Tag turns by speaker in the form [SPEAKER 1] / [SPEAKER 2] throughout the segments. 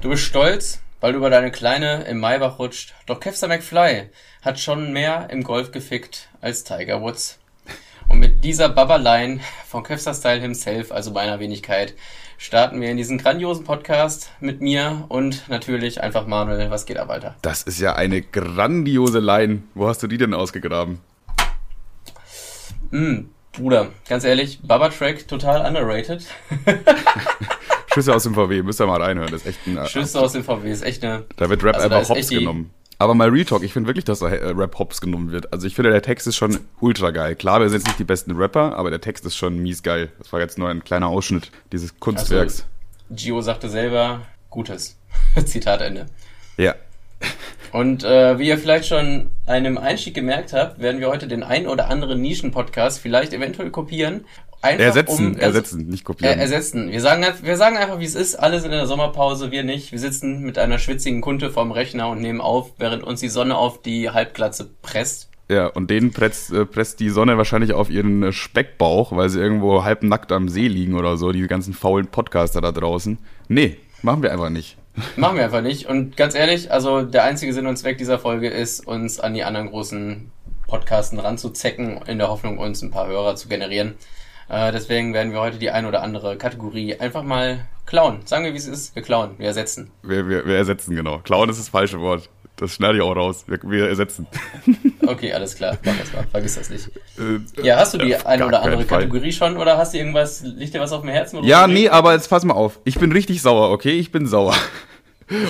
[SPEAKER 1] Du bist stolz, weil du über deine Kleine im Maybach rutscht. Doch Kevster McFly hat schon mehr im Golf gefickt als Tiger Woods. Und mit dieser Babberline von Kevster Style himself, also meiner Wenigkeit, starten wir in diesen grandiosen Podcast mit mir und natürlich einfach Manuel. Was geht ab, Alter?
[SPEAKER 2] Das ist ja eine grandiose Line. Wo hast du die denn ausgegraben?
[SPEAKER 1] Mm, Bruder, ganz ehrlich, Baba Track total underrated.
[SPEAKER 2] Schüsse aus dem VW, müsst ihr mal reinhören. Das ist echt ein.
[SPEAKER 1] Äh, Schüsse aus dem VW ist echt eine.
[SPEAKER 2] Da wird Rap also einfach hops genommen. Aber mal Retalk, ich finde wirklich, dass da äh, Rap hops genommen wird. Also ich finde, der Text ist schon ultra geil. Klar, wir sind jetzt nicht die besten Rapper, aber der Text ist schon mies geil. Das war jetzt nur ein kleiner Ausschnitt dieses Kunstwerks.
[SPEAKER 1] Also, Gio sagte selber, Gutes. Zitat Ende.
[SPEAKER 2] Ja.
[SPEAKER 1] Und äh, wie ihr vielleicht schon einem Einstieg gemerkt habt, werden wir heute den ein oder anderen Nischen-Podcast vielleicht eventuell kopieren
[SPEAKER 2] Einfach ersetzen, um, ersetzen, nicht kopieren.
[SPEAKER 1] Äh, ersetzen. Wir sagen, wir sagen einfach, wie es ist. Alle sind in der Sommerpause, wir nicht. Wir sitzen mit einer schwitzigen Kunte vorm Rechner und nehmen auf, während uns die Sonne auf die Halbglatze presst.
[SPEAKER 2] Ja, und denen presst, äh, presst die Sonne wahrscheinlich auf ihren äh, Speckbauch, weil sie irgendwo halbnackt am See liegen oder so, die ganzen faulen Podcaster da draußen. Nee, machen wir einfach nicht.
[SPEAKER 1] Machen wir einfach nicht. Und ganz ehrlich, also der einzige Sinn und Zweck dieser Folge ist, uns an die anderen großen Podcasten ranzuzecken, in der Hoffnung, uns ein paar Hörer zu generieren. Äh, deswegen werden wir heute die ein oder andere Kategorie einfach mal klauen. Sagen wir, wie es ist. Wir klauen. Wir ersetzen.
[SPEAKER 2] Wir, wir, wir ersetzen, genau. Klauen ist das falsche Wort. Das schneide ich auch raus. Wir, wir ersetzen.
[SPEAKER 1] Okay, alles klar. Mach das mal. Vergiss das nicht. Äh, ja, hast du die ein oder andere Kategorie schon oder hast du irgendwas, liegt dir was auf dem Herzen?
[SPEAKER 2] Ja, nee, aber jetzt pass mal auf. Ich bin richtig sauer, okay? Ich bin sauer.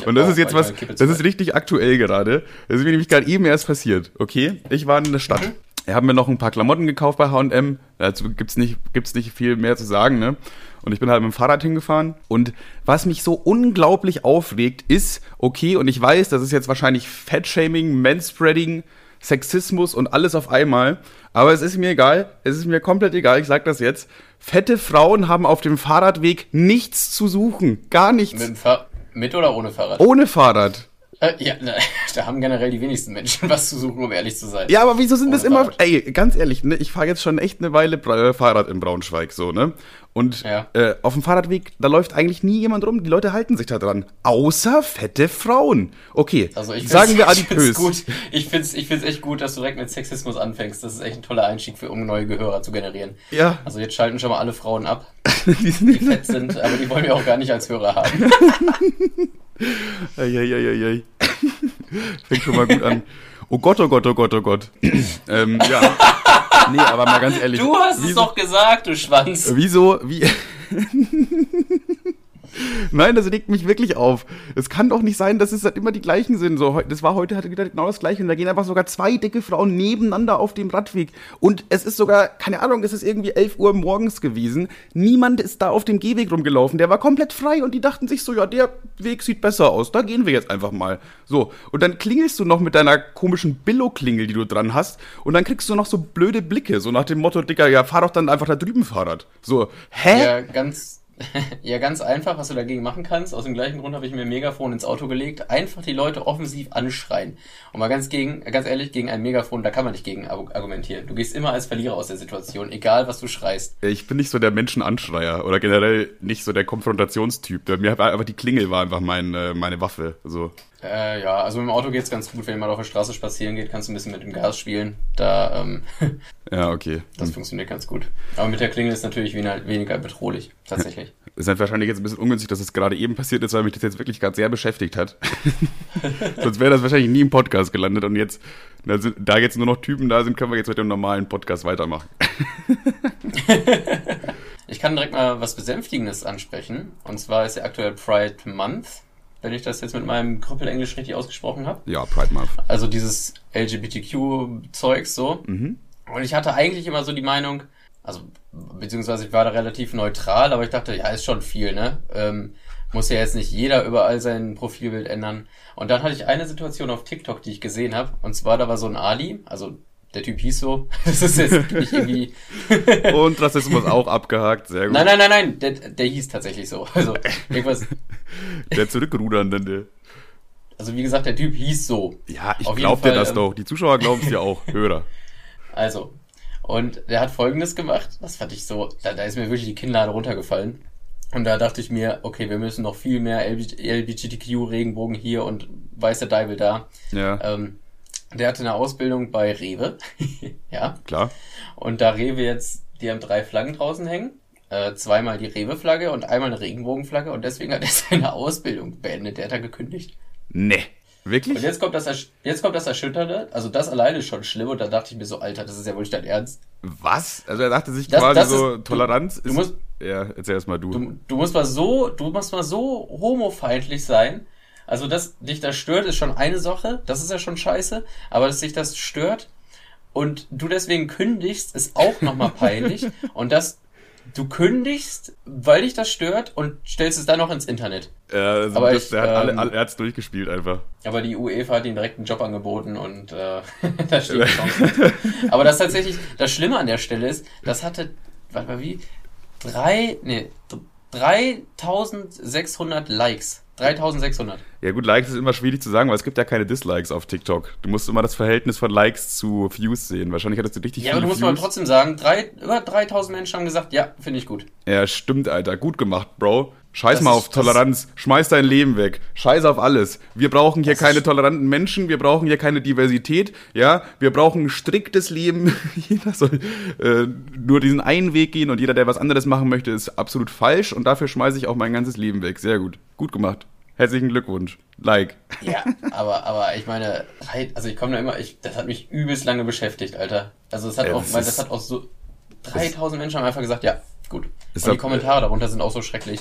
[SPEAKER 2] Und das ist jetzt was, das ist richtig aktuell gerade. Das ist mir nämlich gerade eben erst passiert, okay? Ich war in der Stadt. Mhm. Ich habe mir noch ein paar Klamotten gekauft bei H&M. Dazu gibt's nicht, gibt's nicht viel mehr zu sagen, ne? Und ich bin halt mit dem Fahrrad hingefahren. Und was mich so unglaublich aufregt, ist, okay, und ich weiß, das ist jetzt wahrscheinlich Fettshaming, Manspreading, Sexismus und alles auf einmal. Aber es ist mir egal. Es ist mir komplett egal. Ich sag das jetzt. Fette Frauen haben auf dem Fahrradweg nichts zu suchen. Gar nichts.
[SPEAKER 1] Mit, mit oder ohne Fahrrad?
[SPEAKER 2] Ohne Fahrrad.
[SPEAKER 1] Äh, ja, da haben generell die wenigsten Menschen was zu suchen, um ehrlich zu sein.
[SPEAKER 2] Ja, aber wieso sind das immer. Ey, ganz ehrlich, ne, ich fahre jetzt schon echt eine Weile äh, Fahrrad in Braunschweig, so, ne? Und ja. äh, auf dem Fahrradweg, da läuft eigentlich nie jemand rum. Die Leute halten sich da dran. Außer fette Frauen. Okay,
[SPEAKER 1] also ich
[SPEAKER 2] sagen wir adipös.
[SPEAKER 1] Gut. Ich find's, ich find's echt gut, dass du direkt mit Sexismus anfängst. Das ist echt ein toller Einstieg, für, um neue Gehörer zu generieren.
[SPEAKER 2] Ja.
[SPEAKER 1] Also jetzt schalten schon mal alle Frauen ab, die, die fett sind, aber die wollen wir auch gar nicht als Hörer haben.
[SPEAKER 2] Eieieiei. Fängt schon mal gut an. Oh Gott, oh Gott, oh Gott, oh Gott. ähm, ja. Nee, aber mal ganz ehrlich.
[SPEAKER 1] Du hast es doch gesagt, du Schwanz.
[SPEAKER 2] Wieso, wie. Nein, das regt mich wirklich auf. Es kann doch nicht sein, dass es halt immer die gleichen sind. So, das war heute hatte wieder genau das gleiche und da gehen einfach sogar zwei dicke Frauen nebeneinander auf dem Radweg und es ist sogar keine Ahnung, es ist irgendwie 11 Uhr morgens gewesen. Niemand ist da auf dem Gehweg rumgelaufen. Der war komplett frei und die dachten sich so, ja, der Weg sieht besser aus. Da gehen wir jetzt einfach mal. So, und dann klingelst du noch mit deiner komischen Billo-Klingel, die du dran hast und dann kriegst du noch so blöde Blicke, so nach dem Motto, Dicker, ja, fahr doch dann einfach da drüben Fahrrad. So, hä?
[SPEAKER 1] Ja, ganz ja, ganz einfach, was du dagegen machen kannst. Aus dem gleichen Grund habe ich mir ein Megafon ins Auto gelegt. Einfach die Leute offensiv anschreien. Und mal ganz gegen, ganz ehrlich, gegen ein Megafon, da kann man nicht gegen argumentieren. Du gehst immer als Verlierer aus der Situation, egal was du schreist.
[SPEAKER 2] Ich bin nicht so der Menschenanschreier oder generell nicht so der Konfrontationstyp. Mir war einfach die Klingel war einfach mein, äh, meine Waffe. So.
[SPEAKER 1] Äh, ja, also mit dem Auto geht's ganz gut. Wenn man auf der Straße spazieren geht, kannst du ein bisschen mit dem Gas spielen. Da, ähm,
[SPEAKER 2] ja, okay.
[SPEAKER 1] Das hm. funktioniert ganz gut. Aber mit der Klingel ist natürlich weniger, bedrohlich, tatsächlich.
[SPEAKER 2] Es ist halt wahrscheinlich jetzt ein bisschen ungünstig, dass es gerade eben passiert ist, weil mich das jetzt wirklich gerade sehr beschäftigt hat. Sonst wäre das wahrscheinlich nie im Podcast gelandet und jetzt, da jetzt nur noch Typen da sind, können wir jetzt mit dem normalen Podcast weitermachen.
[SPEAKER 1] ich kann direkt mal was Besänftigendes ansprechen. Und zwar ist ja aktuell Pride Month wenn ich das jetzt mit meinem Krüppel-Englisch richtig ausgesprochen habe.
[SPEAKER 2] Ja, Pride Month.
[SPEAKER 1] Also dieses LGBTQ-Zeugs so. Mhm. Und ich hatte eigentlich immer so die Meinung, also beziehungsweise ich war da relativ neutral, aber ich dachte, ja, ist schon viel, ne? Ähm, muss ja jetzt nicht jeder überall sein Profilbild ändern. Und dann hatte ich eine Situation auf TikTok, die ich gesehen habe. Und zwar, da war so ein Ali, also der Typ hieß so. Das ist jetzt nicht irgendwie.
[SPEAKER 2] Und Rassismus auch abgehakt, sehr gut.
[SPEAKER 1] Nein, nein, nein, nein, der, der hieß tatsächlich so. Also, irgendwas.
[SPEAKER 2] Der Zurückrudernde.
[SPEAKER 1] Also, wie gesagt, der Typ hieß so.
[SPEAKER 2] Ja, ich glaub dir das ähm, doch. Die Zuschauer glauben es dir auch. Hörer.
[SPEAKER 1] Also, und der hat folgendes gemacht. Das fand ich so, da, da ist mir wirklich die Kinnlade runtergefallen. Und da dachte ich mir, okay, wir müssen noch viel mehr LGBTQ-Regenbogen hier und weißer Deibel da. Ja. Ähm, der hatte eine Ausbildung bei Rewe. ja.
[SPEAKER 2] Klar.
[SPEAKER 1] Und da Rewe jetzt, die haben drei Flaggen draußen hängen. Äh, zweimal die Rewe-Flagge und einmal eine Regenbogenflagge und deswegen hat er seine Ausbildung beendet. Der hat da gekündigt.
[SPEAKER 2] Nee. Wirklich?
[SPEAKER 1] Und jetzt kommt das, jetzt kommt das Erschütternde. Also das alleine ist schon schlimm und da dachte ich mir so, Alter, das ist ja wohl nicht dein Ernst.
[SPEAKER 2] Was? Also er dachte sich das, quasi das so, ist, Toleranz
[SPEAKER 1] du, ist... Du musst,
[SPEAKER 2] ja, erzähl erst mal du.
[SPEAKER 1] du. Du musst mal so, du musst mal so homofeindlich sein. Also, dass dich das stört, ist schon eine Sache. Das ist ja schon scheiße. Aber dass dich das stört und du deswegen kündigst, ist auch nochmal peinlich. und dass du kündigst, weil dich das stört und stellst es dann noch ins Internet.
[SPEAKER 2] Ja, also aber das, ich, der hat alle, ähm, alle, er hat's durchgespielt einfach.
[SPEAKER 1] Aber die UEFA hat ihm direkt einen Job angeboten und äh, da steht die Chance. aber das tatsächlich, das Schlimme an der Stelle ist, das hatte, warte mal, wie? Drei, nee, 3600 Likes. 3600.
[SPEAKER 2] Ja gut, Likes ist immer schwierig zu sagen, weil es gibt ja keine Dislikes auf TikTok. Du musst immer das Verhältnis von Likes zu Views sehen. Wahrscheinlich hattest du richtig
[SPEAKER 1] Ja, aber du musst Views. mal trotzdem sagen, drei, über 3000 Menschen haben gesagt, ja, finde ich gut.
[SPEAKER 2] Ja, stimmt, Alter. Gut gemacht, Bro. Scheiß das mal auf ist, Toleranz. Schmeiß dein Leben weg. Scheiß auf alles. Wir brauchen hier keine toleranten Menschen. Wir brauchen hier keine Diversität. Ja, wir brauchen ein striktes Leben. jeder soll äh, nur diesen einen Weg gehen und jeder, der was anderes machen möchte, ist absolut falsch. Und dafür schmeiße ich auch mein ganzes Leben weg. Sehr gut. Gut gemacht. Herzlichen Glückwunsch. Like.
[SPEAKER 1] Ja, aber, aber ich meine, also ich komme da immer, ich, das hat mich übelst lange beschäftigt, Alter. Also es hat ja, auch, das, das hat auch so 3000 Menschen haben einfach gesagt, ja, gut. Und die Kommentare darunter sind auch so schrecklich.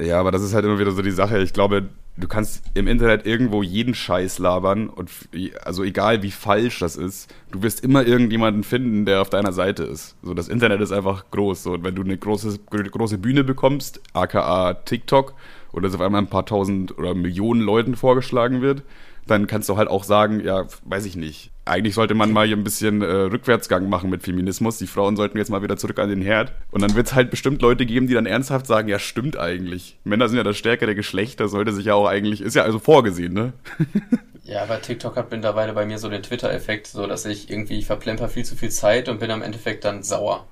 [SPEAKER 2] Ja, aber das ist halt immer wieder so die Sache. Ich glaube, du kannst im Internet irgendwo jeden Scheiß labern und also egal wie falsch das ist, du wirst immer irgendjemanden finden, der auf deiner Seite ist. So das Internet ist einfach groß. So und wenn du eine große große Bühne bekommst, aka TikTok, oder es auf einmal ein paar tausend oder Millionen Leuten vorgeschlagen wird, dann kannst du halt auch sagen, ja, weiß ich nicht. Eigentlich sollte man mal hier ein bisschen äh, Rückwärtsgang machen mit Feminismus. Die Frauen sollten jetzt mal wieder zurück an den Herd. Und dann wird es halt bestimmt Leute geben, die dann ernsthaft sagen, ja, stimmt eigentlich. Männer sind ja das stärkere Geschlecht, das sollte sich ja auch eigentlich, ist ja also vorgesehen, ne?
[SPEAKER 1] Ja, aber TikTok hat mittlerweile bei mir so den Twitter-Effekt, so dass ich irgendwie, ich verplemper viel zu viel Zeit und bin am Endeffekt dann sauer.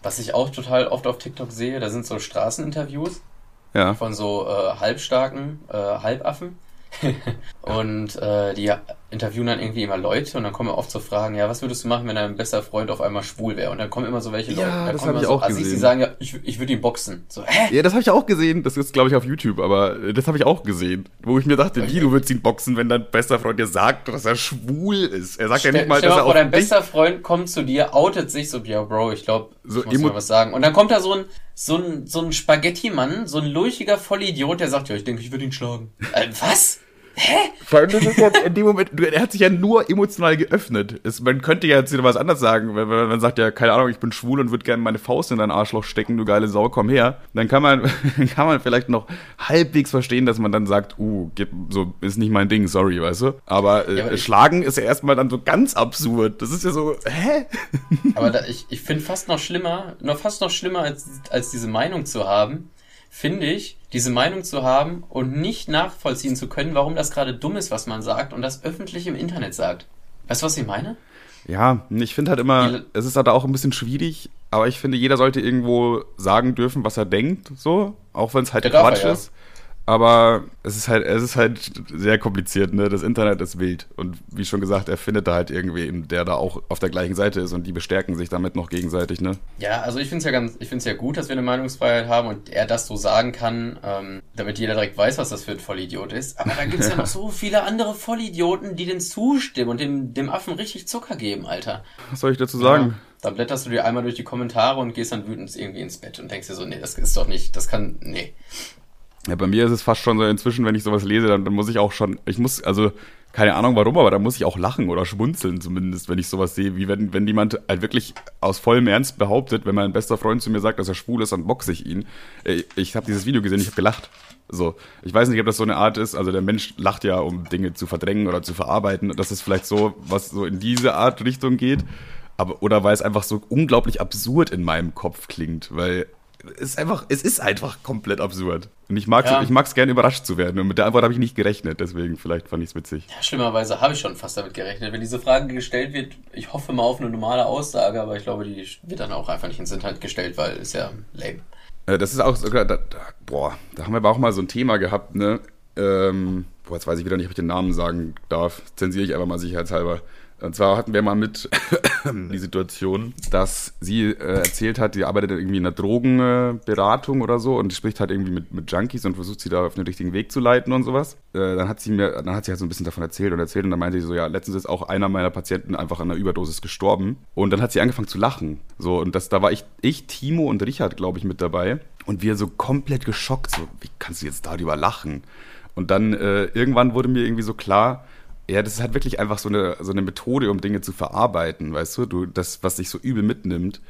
[SPEAKER 1] Was ich auch total oft auf TikTok sehe, da sind so Straßeninterviews ja. von so äh, halbstarken äh, Halbaffen. und äh, die interviewen dann irgendwie immer Leute und dann kommen oft so Fragen, ja, was würdest du machen, wenn dein bester Freund auf einmal schwul wäre? Und dann kommen immer so welche Leute,
[SPEAKER 2] ja,
[SPEAKER 1] das
[SPEAKER 2] habe ich so auch Assis,
[SPEAKER 1] gesehen. die sagen, ja, ich, ich würde ihn boxen. So, hä?
[SPEAKER 2] Ja, das habe ich auch gesehen. Das ist, glaube ich, auf YouTube, aber äh, das habe ich auch gesehen. Wo ich mir dachte, wie, du würdest ihn boxen, wenn dein bester Freund dir sagt, dass er schwul ist. Er sagt stell, ja nicht mal,
[SPEAKER 1] dass
[SPEAKER 2] er
[SPEAKER 1] vor, dein bester Freund kommt zu dir, outet sich so, ja, Bro, ich glaube, so ich muss mal was sagen. Und dann kommt da so ein, so ein, so ein Spaghetti-Mann, so ein lurchiger Vollidiot, der sagt, ja, ich denke, ich würde ihn schlagen. äh, was? Hä?
[SPEAKER 2] Vor allem, das ist jetzt in dem Moment, er hat sich ja nur emotional geöffnet. Es, man könnte ja jetzt wieder was anderes sagen, wenn, wenn man sagt, ja, keine Ahnung, ich bin schwul und würde gerne meine Faust in dein Arschloch stecken, du geile Sau, komm her. Dann kann man, kann man vielleicht noch halbwegs verstehen, dass man dann sagt, uh, so, ist nicht mein Ding, sorry, weißt du? Aber, äh, ja, aber Schlagen ist ja erstmal dann so ganz absurd. Das ist ja so, hä?
[SPEAKER 1] Aber da, ich, ich finde fast noch schlimmer, noch fast noch schlimmer, als, als diese Meinung zu haben, finde ich, diese Meinung zu haben und nicht nachvollziehen zu können, warum das gerade dumm ist, was man sagt und das öffentlich im Internet sagt. Weißt du, was ich meine?
[SPEAKER 2] Ja, ich finde halt immer, es ist halt auch ein bisschen schwierig, aber ich finde, jeder sollte irgendwo sagen dürfen, was er denkt, so, auch wenn es halt Quatsch er, ja. ist. Aber es ist halt, es ist halt sehr kompliziert, ne? Das Internet ist wild. Und wie schon gesagt, er findet da halt irgendwie, der da auch auf der gleichen Seite ist und die bestärken sich damit noch gegenseitig, ne?
[SPEAKER 1] Ja, also ich finde es ja ganz, ich finde es ja gut, dass wir eine Meinungsfreiheit haben und er das so sagen kann, ähm, damit jeder direkt weiß, was das für ein Vollidiot ist. Aber da gibt es ja noch so viele andere Vollidioten, die den zustimmen und dem, dem Affen richtig Zucker geben, Alter.
[SPEAKER 2] Was soll ich dazu sagen? Ja,
[SPEAKER 1] dann blätterst du dir einmal durch die Kommentare und gehst dann wütend irgendwie ins Bett und denkst dir so, nee, das ist doch nicht, das kann, nee.
[SPEAKER 2] Ja, bei mir ist es fast schon so inzwischen, wenn ich sowas lese, dann, dann muss ich auch schon, ich muss, also keine Ahnung warum, aber da muss ich auch lachen oder schmunzeln zumindest, wenn ich sowas sehe, wie wenn, wenn jemand halt wirklich aus vollem Ernst behauptet, wenn mein bester Freund zu mir sagt, dass er schwul ist, dann boxe ich ihn. Ich, ich habe dieses Video gesehen, ich habe gelacht. So, ich weiß nicht, ob das so eine Art ist, also der Mensch lacht ja, um Dinge zu verdrängen oder zu verarbeiten, dass es vielleicht so, was so in diese Art Richtung geht, aber, oder weil es einfach so unglaublich absurd in meinem Kopf klingt, weil ist einfach, es ist einfach komplett absurd. Und ich mag ja. es gerne überrascht zu werden. Und mit der Antwort habe ich nicht gerechnet, deswegen vielleicht fand ich es witzig.
[SPEAKER 1] Ja, schlimmerweise habe ich schon fast damit gerechnet. Wenn diese Frage gestellt wird, ich hoffe mal auf eine normale Aussage, aber ich glaube, die wird dann auch einfach nicht ins Internet gestellt, weil ist ja lame.
[SPEAKER 2] Äh, das ist auch sogar, da, da, boah, da haben wir aber auch mal so ein Thema gehabt, ne? Ähm, boah, jetzt weiß ich wieder nicht, ob ich den Namen sagen darf. Zensiere ich einfach mal sicherheitshalber. Und zwar hatten wir mal mit die Situation, dass sie äh, erzählt hat, die arbeitet irgendwie in einer Drogenberatung äh, oder so und spricht halt irgendwie mit, mit Junkies und versucht sie da auf den richtigen Weg zu leiten und sowas. Äh, dann hat sie mir, dann hat sie halt so ein bisschen davon erzählt und erzählt und dann meinte sie so, ja, letztens ist auch einer meiner Patienten einfach an einer Überdosis gestorben. Und dann hat sie angefangen zu lachen. So, und das, da war ich, ich, Timo und Richard, glaube ich, mit dabei. Und wir so komplett geschockt, so, wie kannst du jetzt darüber lachen? Und dann äh, irgendwann wurde mir irgendwie so klar, ja, das ist halt wirklich einfach so eine, so eine Methode, um Dinge zu verarbeiten, weißt du? Du, das, was dich so übel mitnimmt,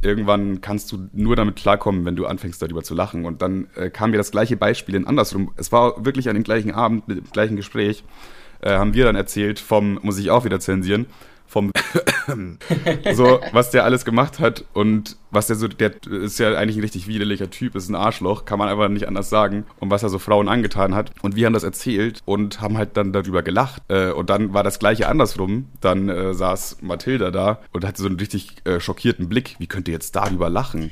[SPEAKER 2] irgendwann kannst du nur damit klarkommen, wenn du anfängst, darüber zu lachen. Und dann äh, kam mir das gleiche Beispiel in andersrum. Es war wirklich an dem gleichen Abend, mit dem gleichen Gespräch, äh, haben wir dann erzählt vom, muss ich auch wieder zensieren, vom so, was der alles gemacht hat und was der so, der ist ja eigentlich ein richtig widerlicher Typ, ist ein Arschloch, kann man einfach nicht anders sagen. Und was er so Frauen angetan hat. Und wir haben das erzählt und haben halt dann darüber gelacht. Äh, und dann war das gleiche andersrum. Dann äh, saß Mathilda da und hatte so einen richtig äh, schockierten Blick. Wie könnt ihr jetzt darüber lachen?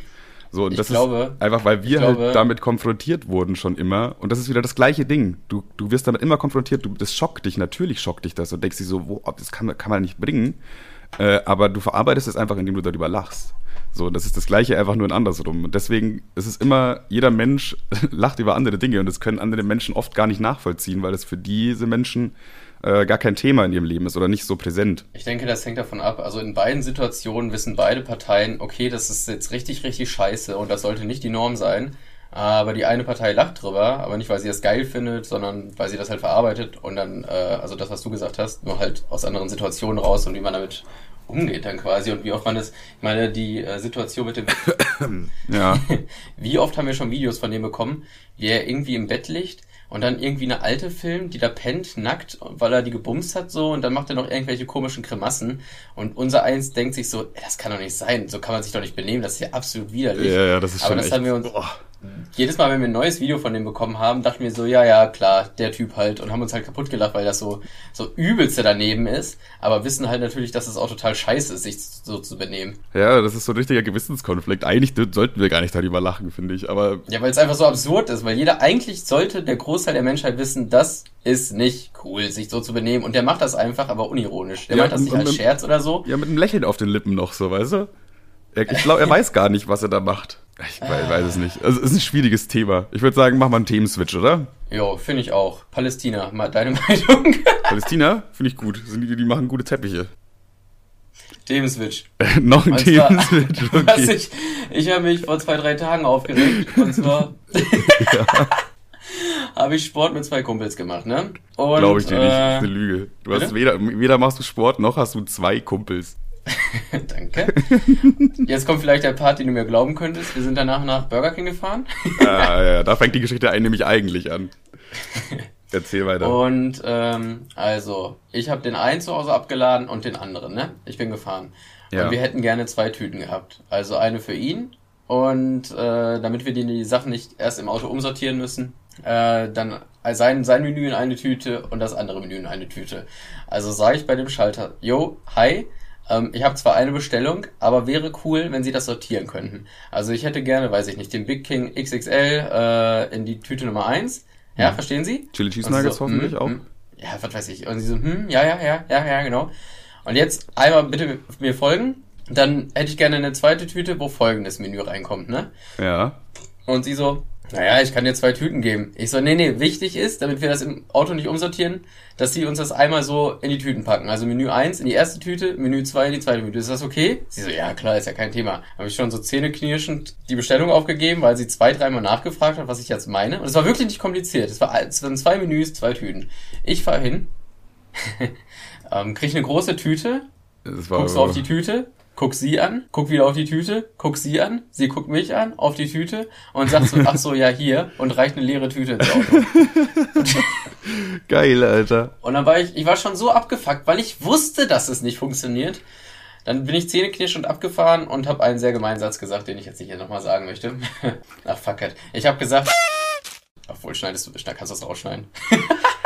[SPEAKER 2] So, und ich das glaube, ist einfach, weil wir halt glaube, halt damit konfrontiert wurden schon immer. Und das ist wieder das gleiche Ding. Du, du wirst damit immer konfrontiert. Du, das schockt dich, natürlich schockt dich das und denkst dir so, wo, das kann, kann man nicht bringen. Äh, aber du verarbeitest es einfach, indem du darüber lachst. So, das ist das Gleiche, einfach nur in andersrum. Und deswegen ist es immer, jeder Mensch lacht über andere Dinge und das können andere Menschen oft gar nicht nachvollziehen, weil es für diese Menschen äh, gar kein Thema in ihrem Leben ist oder nicht so präsent.
[SPEAKER 1] Ich denke, das hängt davon ab. Also in beiden Situationen wissen beide Parteien, okay, das ist jetzt richtig, richtig scheiße und das sollte nicht die Norm sein. Aber die eine Partei lacht drüber, aber nicht, weil sie das geil findet, sondern weil sie das halt verarbeitet und dann, äh, also das, was du gesagt hast, nur halt aus anderen Situationen raus und wie man damit umgeht dann quasi und wie oft man das, ich meine, die äh, Situation mit dem,
[SPEAKER 2] ja.
[SPEAKER 1] wie oft haben wir schon Videos von dem bekommen, wie er irgendwie im Bett liegt und dann irgendwie eine alte Film, die da pennt, nackt, weil er die gebumst hat so und dann macht er noch irgendwelche komischen Grimassen. Und unser Eins denkt sich so, das kann doch nicht sein, so kann man sich doch nicht benehmen, das ist ja absolut widerlich.
[SPEAKER 2] Ja, ja, das ist
[SPEAKER 1] Aber
[SPEAKER 2] schon
[SPEAKER 1] das
[SPEAKER 2] echt,
[SPEAKER 1] haben wir uns, boah jedes Mal, wenn wir ein neues Video von dem bekommen haben, dachten wir so, ja, ja, klar, der Typ halt und haben uns halt kaputt gelacht, weil das so, so übelste daneben ist, aber wissen halt natürlich, dass es auch total scheiße ist, sich so zu benehmen.
[SPEAKER 2] Ja, das ist so ein richtiger Gewissenskonflikt. Eigentlich sollten wir gar nicht darüber lachen, finde ich, aber.
[SPEAKER 1] Ja, weil es einfach so absurd ist, weil jeder, eigentlich sollte der Großteil der Menschheit wissen, das ist nicht cool, sich so zu benehmen und der macht das einfach, aber unironisch. Der
[SPEAKER 2] ja,
[SPEAKER 1] macht das nicht als Scherz oder so.
[SPEAKER 2] Ja, mit einem Lächeln auf den Lippen noch so, weißt du? Ich glaube, er weiß gar nicht, was er da macht. Ich weiß, weiß es nicht. Also, es ist ein schwieriges Thema. Ich würde sagen, mach mal einen Themenswitch, oder?
[SPEAKER 1] Jo, finde ich auch. Palästina, mal deine Meinung.
[SPEAKER 2] Palästina? Finde ich gut. Die, die machen gute Teppiche.
[SPEAKER 1] Themenswitch.
[SPEAKER 2] Noch ein Themenswitch.
[SPEAKER 1] Okay. ich ich habe mich vor zwei, drei Tagen aufgeregt. Und zwar habe ich Sport mit zwei Kumpels gemacht, ne?
[SPEAKER 2] Glaube ich dir äh, nicht. Das ist eine Lüge. Du hast weder, weder machst du Sport, noch hast du zwei Kumpels.
[SPEAKER 1] Danke. Jetzt kommt vielleicht der Part, den du mir glauben könntest. Wir sind danach nach Burger King gefahren.
[SPEAKER 2] ah, ja, da fängt die Geschichte nämlich eigentlich an. Erzähl weiter.
[SPEAKER 1] Und ähm, also, ich habe den einen zu Hause abgeladen und den anderen, ne? Ich bin gefahren. Ja. Und wir hätten gerne zwei Tüten gehabt. Also eine für ihn und äh, damit wir die, die Sachen nicht erst im Auto umsortieren müssen, äh, dann sein, sein Menü in eine Tüte und das andere Menü in eine Tüte. Also sage ich bei dem Schalter, yo, hi, ähm, ich habe zwar eine Bestellung, aber wäre cool, wenn sie das sortieren könnten. Also ich hätte gerne, weiß ich nicht, den Big King XXL äh, in die Tüte Nummer 1. Ja, hm. verstehen Sie?
[SPEAKER 2] Chili Cheese Nuggets so, hoffentlich hm, auch. Hm,
[SPEAKER 1] ja, was weiß ich. Und sie so, hm, ja, ja, ja, ja, ja, genau. Und jetzt einmal bitte mir folgen. Dann hätte ich gerne eine zweite Tüte, wo folgendes Menü reinkommt, ne?
[SPEAKER 2] Ja.
[SPEAKER 1] Und sie so, naja, ich kann dir zwei Tüten geben. Ich so, nee, nee, wichtig ist, damit wir das im Auto nicht umsortieren, dass sie uns das einmal so in die Tüten packen. Also Menü 1 in die erste Tüte, Menü 2 in die zweite Tüte. Ist das okay? Sie so, ja klar, ist ja kein Thema. Habe ich schon so zähneknirschend die Bestellung aufgegeben, weil sie zwei, dreimal nachgefragt hat, was ich jetzt meine. Und es war wirklich nicht kompliziert. Es, war, es waren zwei Menüs, zwei Tüten. Ich fahre hin, ähm, krieg eine große Tüte, guckst auf die Tüte, guck sie an, guck wieder auf die Tüte, guck sie an, sie guckt mich an, auf die Tüte und sagt so, ach so, ja, hier und reicht eine leere Tüte ins Auto.
[SPEAKER 2] Geil, Alter.
[SPEAKER 1] Und dann war ich, ich war schon so abgefuckt, weil ich wusste, dass es nicht funktioniert. Dann bin ich zähneknirschend abgefahren und habe einen sehr gemeinen Satz gesagt, den ich jetzt nicht hier nochmal sagen möchte. ach, fuck it. Ich habe gesagt, obwohl, schneidest du, kannst du das rausschneiden?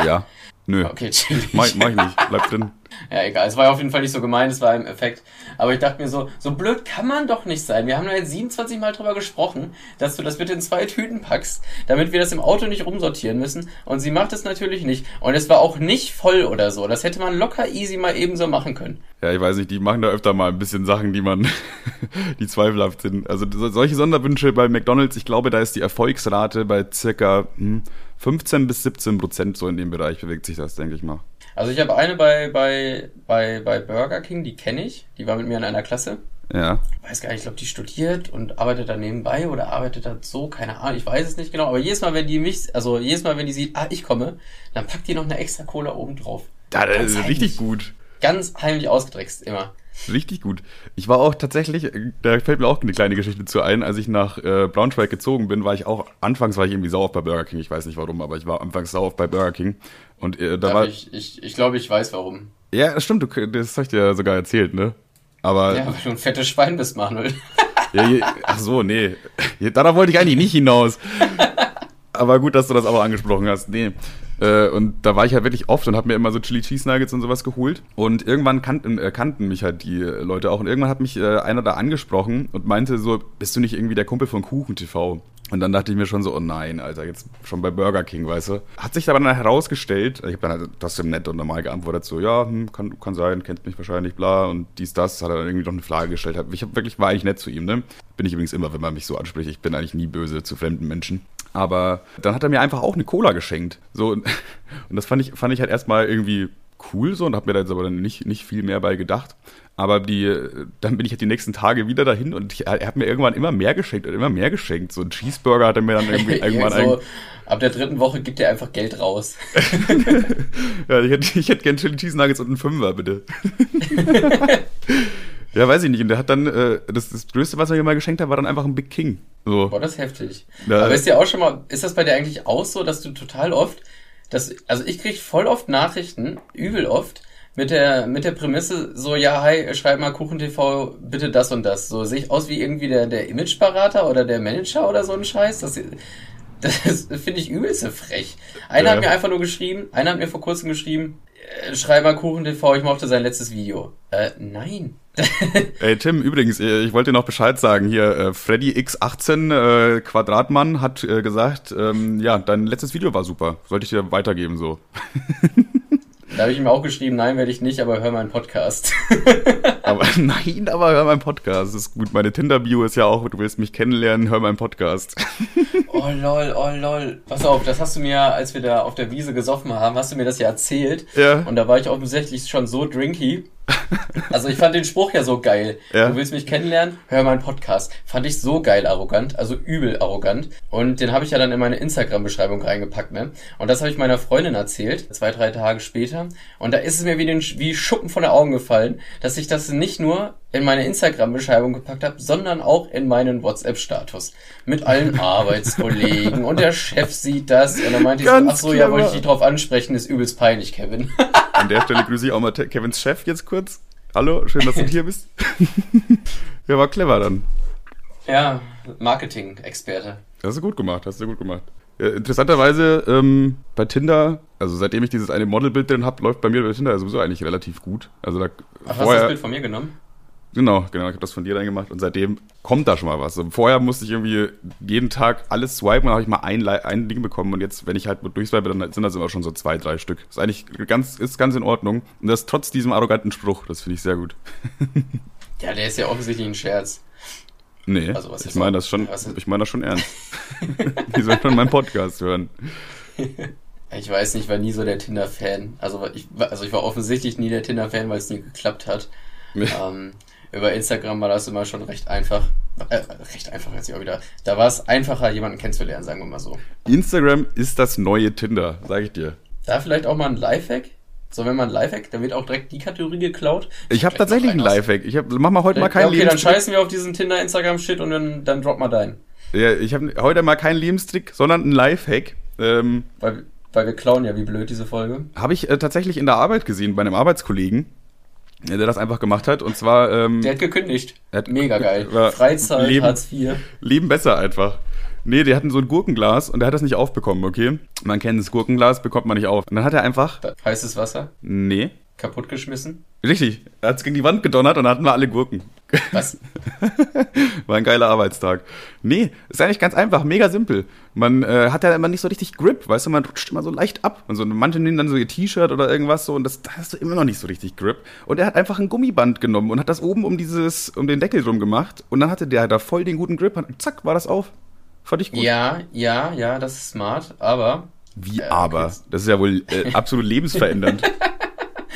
[SPEAKER 2] ja. Nö.
[SPEAKER 1] Okay, chillig.
[SPEAKER 2] Mach, mach ich nicht. Bleib drin.
[SPEAKER 1] Ja, egal. Es war auf jeden Fall nicht so gemeint, es war im Effekt. Aber ich dachte mir so, so blöd kann man doch nicht sein. Wir haben da jetzt 27 Mal drüber gesprochen, dass du das bitte in zwei Tüten packst, damit wir das im Auto nicht rumsortieren müssen. Und sie macht es natürlich nicht. Und es war auch nicht voll oder so. Das hätte man locker easy mal eben so machen können.
[SPEAKER 2] Ja, ich weiß nicht, die machen da öfter mal ein bisschen Sachen, die man, die zweifelhaft sind. Also solche Sonderwünsche bei McDonalds, ich glaube, da ist die Erfolgsrate bei circa hm, 15 bis 17 Prozent so in dem Bereich bewegt sich das, denke ich mal.
[SPEAKER 1] Also ich habe eine bei, bei, bei, bei Burger King, die kenne ich. Die war mit mir in einer Klasse.
[SPEAKER 2] Ja.
[SPEAKER 1] Weiß gar nicht, ich glaube, die studiert und arbeitet da nebenbei oder arbeitet da so, keine Ahnung, ich weiß es nicht genau. Aber jedes Mal, wenn die mich, also jedes Mal, wenn die sieht, ah, ich komme, dann packt die noch eine extra Cola oben drauf.
[SPEAKER 2] Ja, das ist richtig gut.
[SPEAKER 1] Ganz heimlich ausgedreckst, immer.
[SPEAKER 2] Richtig gut. Ich war auch tatsächlich, da fällt mir auch eine kleine Geschichte zu ein, als ich nach äh, Braunschweig gezogen bin, war ich auch, anfangs war ich irgendwie sauer bei Burger King, ich weiß nicht warum, aber ich war anfangs sauer bei Burger King. Und äh, da
[SPEAKER 1] Darf
[SPEAKER 2] war.
[SPEAKER 1] Ich, ich, ich glaube, ich weiß warum.
[SPEAKER 2] Ja, stimmt, du, das habe ich dir ja sogar erzählt, ne? Aber.
[SPEAKER 1] Ja, weil du ein fettes Schwein bist, Manuel.
[SPEAKER 2] ja, je, ach so, nee. Darauf wollte ich eigentlich nicht hinaus. aber gut, dass du das auch angesprochen hast. Nee. Äh, und da war ich halt wirklich oft und habe mir immer so Chili Cheese Nuggets und sowas geholt. Und irgendwann kannten, äh, kannten mich halt die Leute auch. Und irgendwann hat mich äh, einer da angesprochen und meinte so, bist du nicht irgendwie der Kumpel von Kuchen TV? Und dann dachte ich mir schon so, oh nein, Alter, jetzt schon bei Burger King, weißt du. Hat sich aber dann herausgestellt, ich habe dann halt trotzdem nett und normal geantwortet, so, ja, hm, kann, kann sein, kennt mich wahrscheinlich, bla, und dies, das, hat er dann irgendwie noch eine Frage gestellt. Ich hab wirklich, war eigentlich nett zu ihm, ne. Bin ich übrigens immer, wenn man mich so anspricht. Ich bin eigentlich nie böse zu fremden Menschen. Aber dann hat er mir einfach auch eine Cola geschenkt. So, und das fand ich, fand ich halt erstmal irgendwie cool so und habe mir da jetzt aber dann nicht, nicht viel mehr bei gedacht. Aber die, dann bin ich halt die nächsten Tage wieder dahin und ich, er hat mir irgendwann immer mehr geschenkt und immer mehr geschenkt. So ein Cheeseburger hat er mir dann irgendwie irgendwann
[SPEAKER 1] so, Ab der dritten Woche gibt er einfach Geld raus.
[SPEAKER 2] ja, ich hätte, ich hätte gern Chili Cheese Nuggets und einen Fünfer, bitte. Ja, weiß ich nicht. Und der hat dann, äh, das, das Größte, was er mir mal geschenkt hat, war dann einfach ein Big King. So.
[SPEAKER 1] Boah, das ist heftig. Ja. Aber ist dir auch schon mal, ist das bei dir eigentlich auch so, dass du total oft, dass, also ich krieg voll oft Nachrichten, übel oft, mit der, mit der Prämisse, so, ja, hi, schreib mal KuchenTV, bitte das und das. So, sehe ich aus wie irgendwie der, der Imageberater oder der Manager oder so ein Scheiß? Das, das finde ich übelst frech. Einer ja. hat mir einfach nur geschrieben, einer hat mir vor kurzem geschrieben, äh, schreib mal KuchenTV, ich mochte sein letztes Video. Äh, nein.
[SPEAKER 2] Ey, Tim, übrigens, äh, ich wollte dir noch Bescheid sagen. Hier, äh, Freddy X18 äh, Quadratmann hat äh, gesagt, ähm, ja, dein letztes Video war super. Sollte ich dir weitergeben, so.
[SPEAKER 1] Da habe ich ihm auch geschrieben, nein, werde ich nicht, aber hör meinen Podcast.
[SPEAKER 2] aber nein, aber hör meinen Podcast. Das ist gut. Meine Tinder-Bio ist ja auch, du willst mich kennenlernen, hör meinen Podcast.
[SPEAKER 1] oh lol, oh lol. Pass auf, das hast du mir, als wir da auf der Wiese gesoffen haben, hast du mir das ja erzählt.
[SPEAKER 2] Ja.
[SPEAKER 1] Und da war ich offensichtlich schon so drinky, also ich fand den Spruch ja so geil. Ja. Du willst mich kennenlernen? Hör meinen Podcast. Fand ich so geil arrogant, also übel arrogant. Und den habe ich ja dann in meine Instagram-Beschreibung reingepackt, ne? Und das habe ich meiner Freundin erzählt, zwei, drei Tage später. Und da ist es mir wie, den, wie Schuppen von den Augen gefallen, dass ich das nicht nur in meine Instagram-Beschreibung gepackt habe, sondern auch in meinen WhatsApp-Status. Mit allen Arbeitskollegen und der Chef sieht das und dann meinte ich so, ach so, ja, wollte ich dich drauf ansprechen, ist übelst peinlich, Kevin.
[SPEAKER 2] An der Stelle grüße ich auch mal Kevins Chef jetzt kurz. Hallo, schön, dass du hier bist. ja, war clever dann.
[SPEAKER 1] Ja, Marketing-Experte.
[SPEAKER 2] Hast du gut gemacht, hast du gut gemacht. Ja, interessanterweise ähm, bei Tinder, also seitdem ich dieses eine Modelbild drin habe, läuft bei mir bei Tinder sowieso eigentlich relativ gut. Also da
[SPEAKER 1] Ach, vorher, hast du das Bild von mir genommen?
[SPEAKER 2] Genau, genau. Ich habe das von dir dann gemacht und seitdem kommt da schon mal was. vorher musste ich irgendwie jeden Tag alles swipen und habe ich mal ein, ein Ding bekommen und jetzt, wenn ich halt durchswipe, dann sind das immer schon so zwei, drei Stück. Ist eigentlich ganz, ist ganz in Ordnung. Und das trotz diesem arroganten Spruch, das finde ich sehr gut.
[SPEAKER 1] ja, der ist ja offensichtlich ein Scherz.
[SPEAKER 2] Nee, also, ich meine das schon, ich meine das schon ernst. Die sollen schon meinen Podcast hören.
[SPEAKER 1] Ich weiß nicht, war nie so der Tinder-Fan. Also ich, also ich war offensichtlich nie der Tinder-Fan, weil es nie geklappt hat. ähm, über Instagram war das immer schon recht einfach. Äh, recht einfach jetzt auch wieder. Da war es einfacher, jemanden kennenzulernen, sagen wir mal so.
[SPEAKER 2] Instagram ist das neue Tinder, sage ich dir.
[SPEAKER 1] Da vielleicht auch mal ein Lifehack? So, wenn man ein Lifehack, dann wird auch direkt die Kategorie geklaut.
[SPEAKER 2] Ich habe tatsächlich ein Lifehack. Ich hab, mach mal heute mal keinen
[SPEAKER 1] Okay, dann scheißen wir auf diesen Tinder, Instagram Shit und dann, dann drop mal deinen.
[SPEAKER 2] Ja, ich habe heute mal keinen Lebenstrick, sondern ein Lifehack. Ähm,
[SPEAKER 1] weil, weil wir klauen ja wie blöd diese Folge.
[SPEAKER 2] Habe ich äh, tatsächlich in der Arbeit gesehen bei einem Arbeitskollegen der das einfach gemacht hat. Und zwar. Ähm,
[SPEAKER 1] der hat gekündigt. Hat Mega geil. Freizeit,
[SPEAKER 2] Leben,
[SPEAKER 1] Hartz IV.
[SPEAKER 2] Leben besser einfach. Nee, die hatten so ein Gurkenglas und der hat das nicht aufbekommen, okay? Man kennt das Gurkenglas, bekommt man nicht auf. Und dann hat er einfach.
[SPEAKER 1] Heißes Wasser?
[SPEAKER 2] Nee.
[SPEAKER 1] Kaputtgeschmissen?
[SPEAKER 2] Richtig. Er hat es gegen die Wand gedonnert und dann hatten wir alle Gurken.
[SPEAKER 1] Was?
[SPEAKER 2] War ein geiler Arbeitstag. Nee, ist eigentlich ganz einfach, mega simpel. Man äh, hat ja immer nicht so richtig Grip, weißt du, man rutscht immer so leicht ab. Und so manche nehmen dann so ihr T-Shirt oder irgendwas so und das, da hast du immer noch nicht so richtig Grip. Und er hat einfach ein Gummiband genommen und hat das oben um dieses, um den Deckel drum gemacht und dann hatte der da voll den guten Grip und zack, war das auf. Fand ich gut.
[SPEAKER 1] Ja, ja, ja, das ist smart, aber.
[SPEAKER 2] Wie äh, aber? Das ist ja wohl äh, absolut lebensverändernd.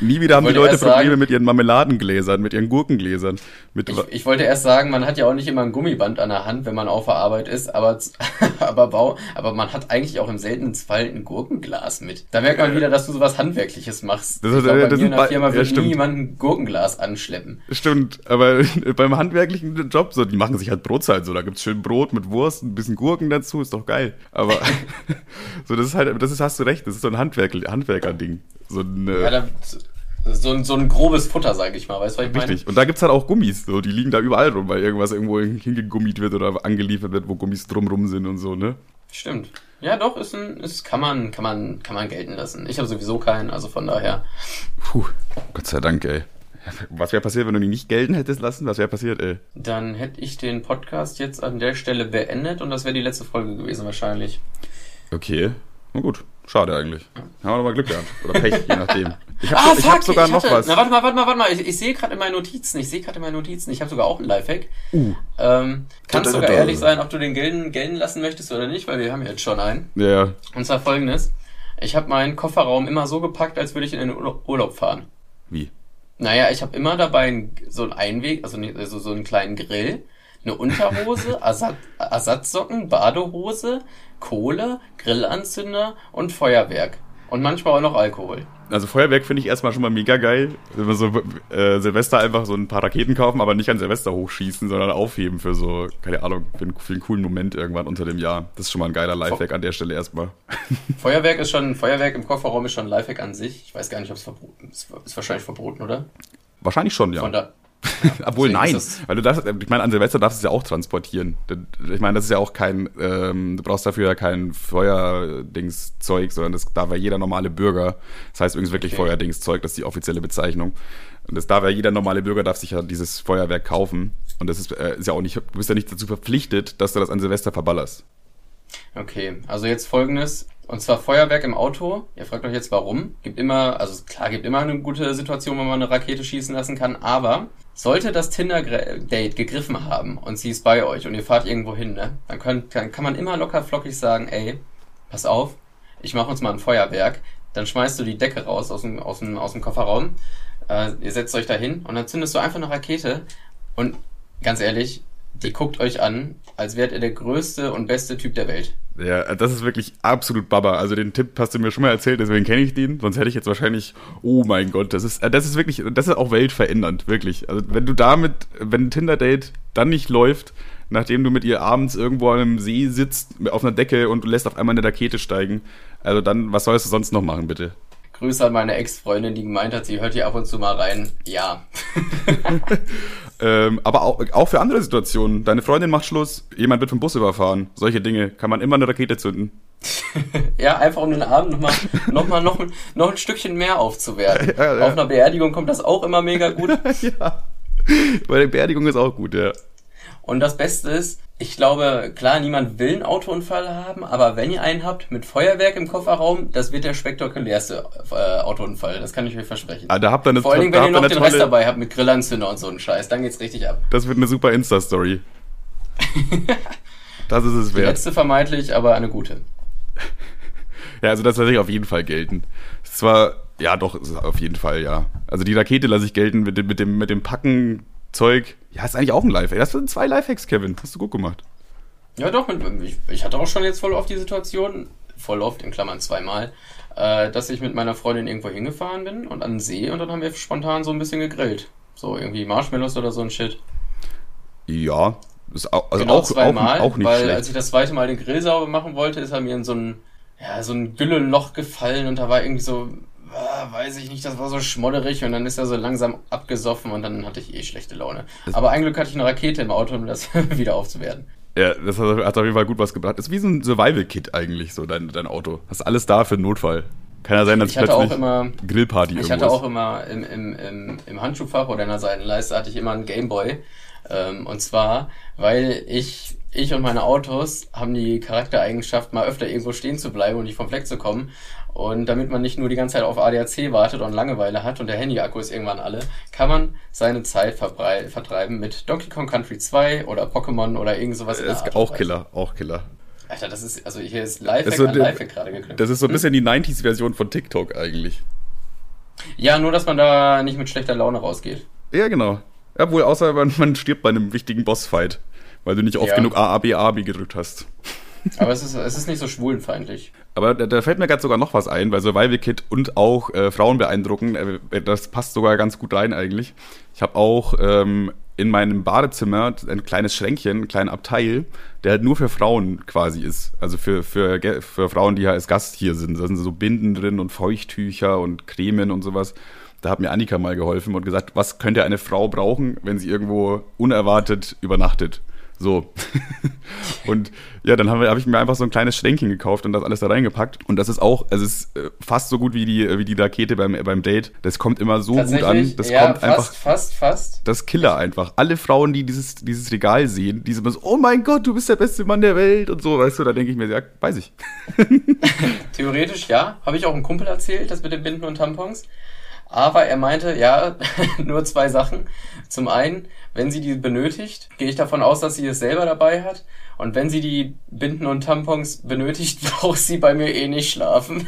[SPEAKER 2] Nie wieder haben die Leute Probleme sagen, mit ihren Marmeladengläsern, mit ihren Gurkengläsern. Mit
[SPEAKER 1] ich, ich, wollte erst sagen, man hat ja auch nicht immer ein Gummiband an der Hand, wenn man auf der Arbeit ist, aber, aber, aber man hat eigentlich auch im seltenen Fall ein Gurkenglas mit. Da merkt man wieder, dass du sowas Handwerkliches machst. Das, ich glaub, bei das mir in der Firma wird ja, nie jemand ein Gurkenglas anschleppen.
[SPEAKER 2] Stimmt, aber beim handwerklichen Job, so, die machen sich halt Brotzeit, so, da gibt's schön Brot mit Wurst, ein bisschen Gurken dazu, ist doch geil. Aber so, das ist halt, das ist, hast du recht, das ist so ein Handwerk, Handwerker-Ding. So ein, ja, da,
[SPEAKER 1] so ein, so ein grobes Futter, sag ich mal. Weißt du, was ich
[SPEAKER 2] meine? Richtig. Und da gibt's halt auch Gummis. So, die liegen da überall rum, weil irgendwas irgendwo hingegummiert wird oder angeliefert wird, wo Gummis drumrum sind und so, ne?
[SPEAKER 1] Stimmt. Ja, doch, ist ein, ist, kann man, kann man, kann man gelten lassen. Ich habe sowieso keinen, also von daher.
[SPEAKER 2] Puh, Gott sei Dank, ey. Was wäre passiert, wenn du die nicht gelten hättest lassen? Was wäre passiert, ey?
[SPEAKER 1] Dann hätte ich den Podcast jetzt an der Stelle beendet und das wäre die letzte Folge gewesen wahrscheinlich.
[SPEAKER 2] Okay. Na gut, schade eigentlich. Haben wir nochmal Glück gehabt. Oder Pech, je nachdem. Ich habe ah, so, hab sogar noch was.
[SPEAKER 1] Na, warte mal, warte mal, warte mal. Ich, ich sehe gerade in meinen Notizen. Ich sehe gerade in meinen Notizen. Ich habe sogar auch einen Lifehack. Uh. Ähm, kannst du sogar ehrlich sein, ob du den gelten, gelten lassen möchtest oder nicht, weil wir haben jetzt schon einen.
[SPEAKER 2] Ja. Yeah.
[SPEAKER 1] Und zwar folgendes. Ich habe meinen Kofferraum immer so gepackt, als würde ich in den Urlaub fahren.
[SPEAKER 2] Wie?
[SPEAKER 1] Naja, ich habe immer dabei so einen Einweg, also, also so einen kleinen Grill eine Unterhose, Ersatz, Ersatzsocken, Badehose, Kohle, Grillanzünder und Feuerwerk. Und manchmal auch noch Alkohol.
[SPEAKER 2] Also Feuerwerk finde ich erstmal schon mal mega geil. Wenn wir so äh, Silvester einfach so ein paar Raketen kaufen, aber nicht an Silvester hochschießen, sondern aufheben für so, keine Ahnung, für einen, für einen coolen Moment irgendwann unter dem Jahr. Das ist schon mal ein geiler Lifehack an der Stelle erstmal.
[SPEAKER 1] Feuerwerk ist schon, Feuerwerk im Kofferraum ist schon ein Lifehack an sich. Ich weiß gar nicht, ob es verboten ist. Ist wahrscheinlich verboten, oder?
[SPEAKER 2] Wahrscheinlich schon, ja. Von da, Obwohl, nein. Weil du darfst, ich meine, an Silvester darfst du es ja auch transportieren. Ich meine, das ist ja auch kein, ähm, du brauchst dafür ja kein Feuerdingszeug, sondern das darf ja jeder normale Bürger. Das heißt übrigens wirklich okay. Feuerdingszeug, das ist die offizielle Bezeichnung. Und das darf ja jeder normale Bürger darf sich ja dieses Feuerwerk kaufen. Und das ist, äh, ist ja auch nicht, du bist ja nicht dazu verpflichtet, dass du das an Silvester verballerst.
[SPEAKER 1] Okay, also jetzt folgendes. Und zwar Feuerwerk im Auto. Ihr fragt euch jetzt warum. Gibt immer, also klar, gibt immer eine gute Situation, wenn man eine Rakete schießen lassen kann, aber sollte das Tinder-Date gegriffen haben und sie ist bei euch und ihr fahrt irgendwo hin, ne, dann, könnt, dann kann man immer locker flockig sagen, ey, pass auf, ich mache uns mal ein Feuerwerk. Dann schmeißt du die Decke raus aus dem, aus dem, aus dem Kofferraum. Äh, ihr setzt euch da hin und dann zündest du einfach eine Rakete. Und ganz ehrlich, die guckt euch an, als wärt ihr der größte und beste Typ der Welt.
[SPEAKER 2] Ja, das ist wirklich absolut Baba. Also den Tipp hast du mir schon mal erzählt, deswegen kenne ich den. Sonst hätte ich jetzt wahrscheinlich, oh mein Gott, das ist, das ist wirklich, das ist auch weltverändernd, wirklich. Also wenn du damit, wenn ein Tinder-Date dann nicht läuft, nachdem du mit ihr abends irgendwo an einem See sitzt, auf einer Decke und du lässt auf einmal eine Rakete steigen, also dann, was sollst du sonst noch machen, bitte?
[SPEAKER 1] Grüße an meine Ex-Freundin, die gemeint hat, sie hört hier ab und zu mal rein. Ja.
[SPEAKER 2] ähm, aber auch, auch für andere Situationen. Deine Freundin macht Schluss, jemand wird vom Bus überfahren. Solche Dinge. Kann man immer eine Rakete zünden.
[SPEAKER 1] ja, einfach um den Abend nochmal noch mal, noch, noch ein Stückchen mehr aufzuwerten. Ja, ja. Auf einer Beerdigung kommt das auch immer mega gut.
[SPEAKER 2] ja. Bei der Beerdigung ist auch gut, ja.
[SPEAKER 1] Und das Beste ist, ich glaube, klar, niemand will einen Autounfall haben, aber wenn ihr einen habt mit Feuerwerk im Kofferraum, das wird der spektakulärste äh, Autounfall. Das kann ich euch versprechen.
[SPEAKER 2] Ah, da habt ihr eine,
[SPEAKER 1] Vor allem, wenn ihr noch den tolle... Rest dabei habt mit Grillanzünder und so einen Scheiß, dann geht's richtig ab.
[SPEAKER 2] Das wird eine super Insta-Story. das ist es wert. Die
[SPEAKER 1] letzte vermeintlich, aber eine gute.
[SPEAKER 2] ja, also das lasse ich auf jeden Fall gelten. Zwar, ja doch, auf jeden Fall, ja. Also die Rakete lasse ich gelten mit dem, mit dem, mit dem Packen Zeug. Ja, ist eigentlich auch ein Lifehack. Das sind zwei Lifehacks, Kevin. Hast du gut gemacht.
[SPEAKER 1] Ja, doch. Ich, ich hatte auch schon jetzt voll oft die Situation, voll oft, in Klammern zweimal, äh, dass ich mit meiner Freundin irgendwo hingefahren bin und an den See und dann haben wir spontan so ein bisschen gegrillt. So irgendwie Marshmallows oder so ein Shit.
[SPEAKER 2] Ja, ist auch, also
[SPEAKER 1] genau
[SPEAKER 2] auch,
[SPEAKER 1] zweimal,
[SPEAKER 2] auch, auch nicht
[SPEAKER 1] weil
[SPEAKER 2] schlecht.
[SPEAKER 1] als ich das zweite Mal den Grill sauber machen wollte, ist er mir in so ein, ja, so ein Gülleloch gefallen und da war irgendwie so ah, weiß ich nicht, das war so schmodderig und dann ist er so langsam abgesoffen und dann hatte ich eh schlechte Laune. Aber ein Glück hatte ich eine Rakete im Auto, um das wieder aufzuwerten.
[SPEAKER 2] Ja, das hat, auf jeden Fall gut was gebracht. Das ist wie so ein Survival-Kit eigentlich, so dein, dein Auto. Hast alles da für den Notfall. Kann ja sein, dass
[SPEAKER 1] ich hatte auch immer
[SPEAKER 2] Grillparty
[SPEAKER 1] Ich hatte auch immer im, im, im, im Handschuhfach oder in der Seitenleiste hatte ich immer einen Gameboy. Ähm, und zwar, weil ich ich und meine Autos haben die Charaktereigenschaft, mal öfter irgendwo stehen zu bleiben und nicht vom Fleck zu kommen. Und damit man nicht nur die ganze Zeit auf ADAC wartet und Langeweile hat und der Handy-Akku ist irgendwann alle, kann man seine Zeit vertreiben mit Donkey Kong Country 2 oder Pokémon oder irgend sowas.
[SPEAKER 2] Das ist auch Killer, auch Killer.
[SPEAKER 1] Alter, das ist, also hier ist Lifehack so, an Lifehack gerade geknüpft.
[SPEAKER 2] Das ist so ein bisschen hm? die 90s-Version von TikTok eigentlich.
[SPEAKER 1] Ja, nur dass man da nicht mit schlechter Laune rausgeht.
[SPEAKER 2] Ja, genau. Ja, wohl außer man, man stirbt bei einem wichtigen Bossfight, weil du nicht oft ja. genug A, A, B, A, B gedrückt hast.
[SPEAKER 1] Aber es ist, es ist nicht so schwulenfeindlich.
[SPEAKER 2] Aber da, da fällt mir gerade sogar noch was ein, weil Survival Kit und auch äh, Frauen beeindrucken, äh, das passt sogar ganz gut rein eigentlich. Ich habe auch ähm, in meinem Badezimmer ein kleines Schränkchen, einen kleinen Abteil, der halt nur für Frauen quasi ist. Also für, für, für Frauen, die ja als Gast hier sind. Da sind so Binden drin und Feuchttücher und Cremen und sowas. Da hat mir Annika mal geholfen und gesagt, was könnte eine Frau brauchen, wenn sie irgendwo unerwartet übernachtet? So. und ja, dann habe hab ich mir einfach so ein kleines Schränkchen gekauft und das alles da reingepackt. Und das ist auch, also es ist äh, fast so gut wie die, wie die Rakete beim, beim Date. Das kommt immer so gut an. Das
[SPEAKER 1] ja,
[SPEAKER 2] kommt
[SPEAKER 1] fast,
[SPEAKER 2] einfach.
[SPEAKER 1] Fast, fast.
[SPEAKER 2] Das Killer einfach. Alle Frauen, die dieses, dieses Regal sehen, die sind immer so, oh mein Gott, du bist der beste Mann der Welt und so, weißt du, da denke ich mir, ja, weiß ich.
[SPEAKER 1] Theoretisch ja. Habe ich auch einem Kumpel erzählt, das mit den Binden und Tampons. Aber er meinte, ja, nur zwei Sachen. Zum einen, wenn sie die benötigt, gehe ich davon aus, dass sie es selber dabei hat. Und wenn sie die Binden und Tampons benötigt, braucht sie bei mir eh nicht schlafen.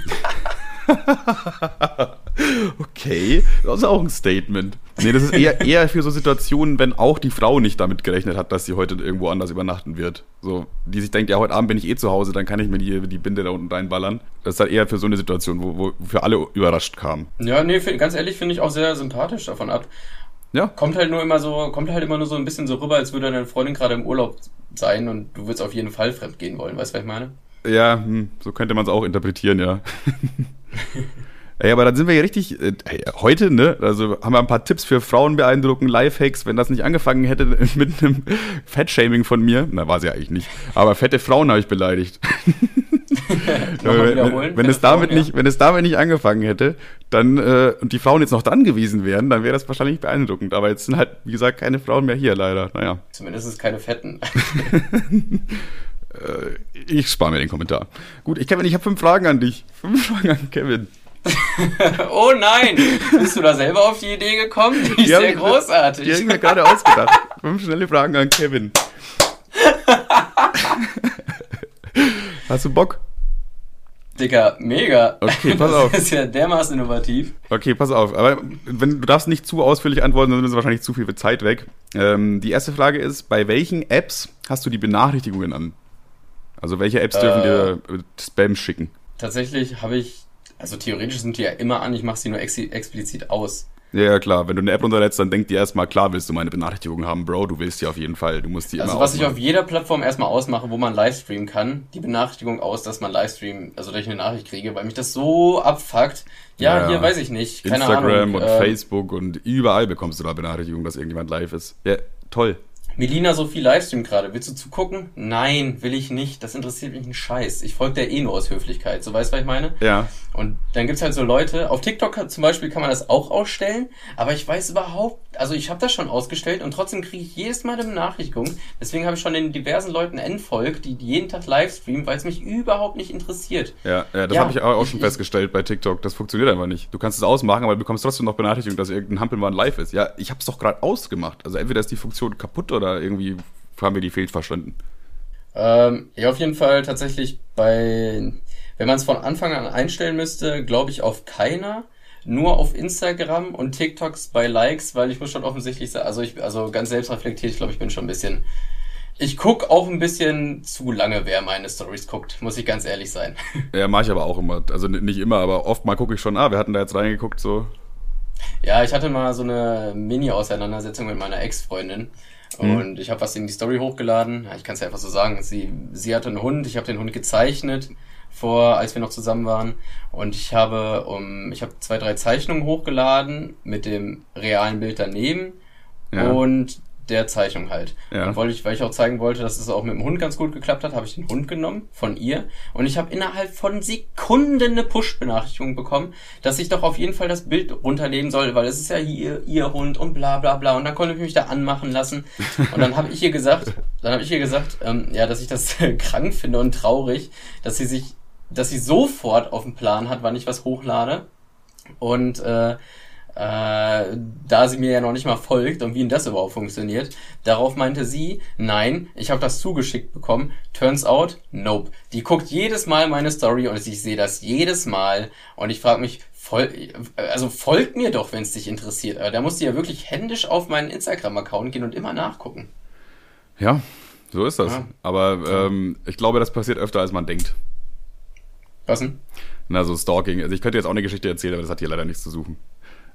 [SPEAKER 2] okay, das ist auch ein Statement. Nee, das ist eher, eher für so Situationen, wenn auch die Frau nicht damit gerechnet hat, dass sie heute irgendwo anders übernachten wird. So, die sich denkt, ja, heute Abend bin ich eh zu Hause, dann kann ich mir die, die Binde da unten reinballern. Das ist halt eher für so eine Situation, wo, wo für alle überrascht kam.
[SPEAKER 1] Ja, nee, ganz ehrlich finde ich auch sehr sympathisch davon ab. Ja. Kommt halt nur immer so, kommt halt immer nur so ein bisschen so rüber, als würde deine Freundin gerade im Urlaub sein und du würdest auf jeden Fall fremd gehen wollen, weißt du, was ich meine?
[SPEAKER 2] Ja, hm, so könnte man es auch interpretieren, ja. Ey, aber dann sind wir ja richtig, äh, heute, ne, also haben wir ein paar Tipps für Frauen beeindrucken, Lifehacks, wenn das nicht angefangen hätte mit einem Fettshaming von mir, na, war sie ja eigentlich nicht, aber fette Frauen habe ich beleidigt. wenn, wenn es damit nicht, wenn es damit nicht angefangen hätte, dann, äh, und die Frauen jetzt noch dran gewesen wären, dann wäre das wahrscheinlich beeindruckend, aber jetzt sind halt, wie gesagt, keine Frauen mehr hier, leider, naja.
[SPEAKER 1] Zumindest ist keine Fetten.
[SPEAKER 2] Äh, ich spare mir den Kommentar. Gut, ich Kevin, ich habe fünf Fragen an dich. Fünf Fragen an Kevin.
[SPEAKER 1] oh nein! Bist du da selber auf die Idee gekommen? Die ist sehr großartig.
[SPEAKER 2] Die habe ich mir gerade ausgedacht. Fünf schnelle Fragen an Kevin. Hast du Bock?
[SPEAKER 1] Dicker, mega.
[SPEAKER 2] Okay, pass auf.
[SPEAKER 1] Das ist ja dermaßen innovativ.
[SPEAKER 2] Okay, pass auf. Aber wenn, du darfst nicht zu ausführlich antworten, dann ist wahrscheinlich zu viel Zeit weg. Ähm, die erste Frage ist, bei welchen Apps hast du die Benachrichtigungen an? Also welche Apps dürfen äh, dir Spam schicken?
[SPEAKER 1] Tatsächlich habe ich also theoretisch sind die ja immer an, ich mache sie nur ex explizit aus.
[SPEAKER 2] Ja, ja, klar. Wenn du eine App runterlädst, dann denkt die erstmal, klar willst du meine Benachrichtigung haben, Bro, du willst die auf jeden Fall. Du musst die
[SPEAKER 1] also was ausmachen. ich auf jeder Plattform erstmal ausmache, wo man Livestreamen kann, die Benachrichtigung aus, dass man Livestream, also dass ich eine Nachricht kriege, weil mich das so abfuckt. Ja, ja hier weiß ich nicht. Keine
[SPEAKER 2] Instagram
[SPEAKER 1] Ahnung.
[SPEAKER 2] und äh, Facebook und überall bekommst du da Benachrichtigungen, dass irgendjemand live ist. Ja, toll.
[SPEAKER 1] Melina Sophie Livestream gerade. Willst du zugucken? Nein, will ich nicht. Das interessiert mich einen Scheiß. Ich folge der eh nur aus Höflichkeit. So weißt du, was ich meine?
[SPEAKER 2] Ja.
[SPEAKER 1] Und dann gibt's halt so Leute, auf TikTok zum Beispiel kann man das auch ausstellen, aber ich weiß überhaupt, also ich habe das schon ausgestellt und trotzdem kriege ich jedes Mal eine Benachrichtigung. Deswegen habe ich schon den diversen Leuten entfolgt, die jeden Tag Livestreamen, weil es mich überhaupt nicht interessiert.
[SPEAKER 2] Ja, ja das ja, habe ich auch schon ich, festgestellt bei TikTok. Das funktioniert einfach nicht. Du kannst es ausmachen, aber du bekommst trotzdem noch Benachrichtigung, dass irgendein Hampelmann live ist. Ja, ich habe es doch gerade ausgemacht. Also entweder ist die Funktion kaputt oder irgendwie haben wir die fehlverstanden?
[SPEAKER 1] Ähm, ja, auf jeden Fall tatsächlich bei, wenn man es von Anfang an einstellen müsste, glaube ich auf keiner. Nur auf Instagram und TikToks bei Likes, weil ich muss schon offensichtlich sagen, also ich, also ganz selbst reflektiert, ich glaube, ich bin schon ein bisschen, ich guck auch ein bisschen zu lange, wer meine Stories guckt, muss ich ganz ehrlich sein.
[SPEAKER 2] Ja, mache ich aber auch immer. Also nicht immer, aber oft mal gucke ich schon, ah, wir hatten da jetzt reingeguckt, so.
[SPEAKER 1] Ja, ich hatte mal so eine Mini-Auseinandersetzung mit meiner Ex-Freundin. Mhm. Und ich habe was in die Story hochgeladen. Ich kann es ja einfach so sagen. Sie, sie hatte einen Hund, ich habe den Hund gezeichnet vor, als wir noch zusammen waren. Und ich habe um, ich habe zwei, drei Zeichnungen hochgeladen mit dem realen Bild daneben. Ja. Und der Zeichnung halt. Ja. Und wollte ich, weil ich auch zeigen wollte, dass es auch mit dem Hund ganz gut geklappt hat, habe ich den Hund genommen von ihr und ich habe innerhalb von Sekunden eine Push-Benachrichtigung bekommen, dass ich doch auf jeden Fall das Bild runternehmen soll, weil es ist ja hier ihr Hund und bla bla bla und dann konnte ich mich da anmachen lassen und dann habe ich ihr gesagt, dann habe ich ihr gesagt, ähm, ja, dass ich das krank finde und traurig, dass sie sich, dass sie sofort auf dem Plan hat, wann ich was hochlade und äh, äh, da sie mir ja noch nicht mal folgt und wie denn das überhaupt funktioniert. Darauf meinte sie, nein, ich habe das zugeschickt bekommen. Turns out, nope. Die guckt jedes Mal meine Story und ich sehe das jedes Mal und ich frage mich, voll, also folgt mir doch, wenn es dich interessiert. Da musst du ja wirklich händisch auf meinen Instagram-Account gehen und immer nachgucken.
[SPEAKER 2] Ja, so ist das. Ja. Aber ähm, ich glaube, das passiert öfter, als man denkt.
[SPEAKER 1] Was denn?
[SPEAKER 2] Na, so Stalking. Also ich könnte jetzt auch eine Geschichte erzählen, aber das hat hier leider nichts zu suchen.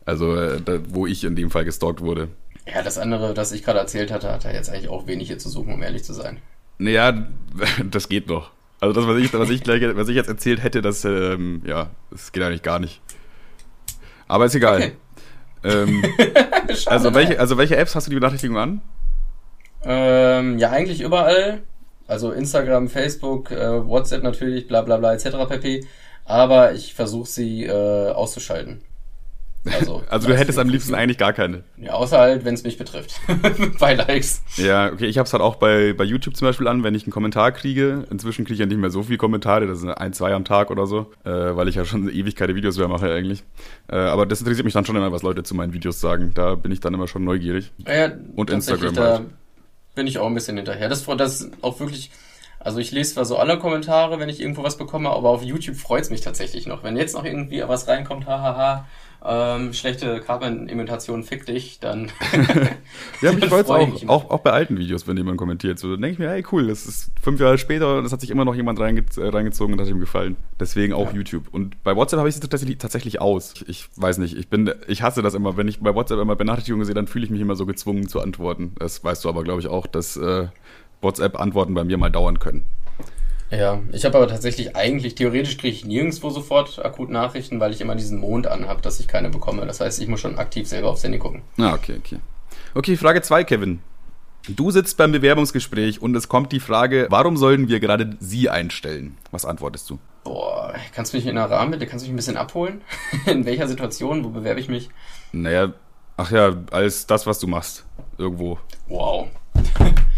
[SPEAKER 2] Also, äh, da, wo ich in dem Fall gestalkt wurde.
[SPEAKER 1] Ja, das andere, das ich gerade erzählt hatte, hat er jetzt eigentlich auch wenig hier zu suchen, um ehrlich zu sein.
[SPEAKER 2] Naja, das geht noch. Also das, was ich, was ich, gleich, was ich jetzt erzählt hätte, das, ähm, ja, das geht eigentlich gar nicht. Aber ist egal. Okay. Ähm, also, welche, also welche Apps hast du die Benachrichtigung an?
[SPEAKER 1] Ähm, ja, eigentlich überall. Also Instagram, Facebook, äh, WhatsApp natürlich, bla bla bla etc. pp. Aber ich versuche sie äh, auszuschalten.
[SPEAKER 2] Also, also du hättest am liebsten eigentlich gar keine.
[SPEAKER 1] Ja, außer halt, wenn es mich betrifft. bei Likes.
[SPEAKER 2] Ja, okay, ich habe es halt auch bei, bei YouTube zum Beispiel an, wenn ich einen Kommentar kriege. Inzwischen kriege ich ja nicht mehr so viele Kommentare, das sind ein, zwei am Tag oder so, äh, weil ich ja schon Ewigkeit Videos mehr mache eigentlich. Äh, aber das interessiert mich dann schon immer, was Leute zu meinen Videos sagen. Da bin ich dann immer schon neugierig.
[SPEAKER 1] Ja, Und Instagram halt. Bin ich auch ein bisschen hinterher. Das, das ist auch wirklich... Also ich lese zwar so alle Kommentare, wenn ich irgendwo was bekomme, aber auf YouTube freut es mich tatsächlich noch. Wenn jetzt noch irgendwie was reinkommt, hahaha, ähm, schlechte Carbon-Imitation fick dich, dann.
[SPEAKER 2] ja, mich freut auch, auch, auch bei alten Videos, wenn jemand kommentiert. So, dann denke ich mir, hey cool, das ist fünf Jahre später und das hat sich immer noch jemand reinge äh, reingezogen und hat ihm gefallen. Deswegen auch ja. YouTube. Und bei WhatsApp habe ich es tatsächlich, tatsächlich aus. Ich, ich, weiß nicht, ich bin, ich hasse das immer. Wenn ich bei WhatsApp immer Benachrichtigungen sehe, dann fühle ich mich immer so gezwungen zu antworten. Das weißt du aber, glaube ich, auch, dass äh, WhatsApp-Antworten bei mir mal dauern können.
[SPEAKER 1] Ja, ich habe aber tatsächlich eigentlich, theoretisch kriege ich nirgendwo sofort akut Nachrichten, weil ich immer diesen Mond anhab, dass ich keine bekomme. Das heißt, ich muss schon aktiv selber aufs Handy gucken.
[SPEAKER 2] Ah, okay, okay. Okay, Frage 2, Kevin. Du sitzt beim Bewerbungsgespräch und es kommt die Frage, warum sollten wir gerade Sie einstellen? Was antwortest du?
[SPEAKER 1] Boah, kannst du mich in einer Rahmen bitte, kannst du mich ein bisschen abholen? in welcher Situation, wo bewerbe ich mich?
[SPEAKER 2] Naja, ach ja, als das, was du machst. Irgendwo.
[SPEAKER 1] Wow.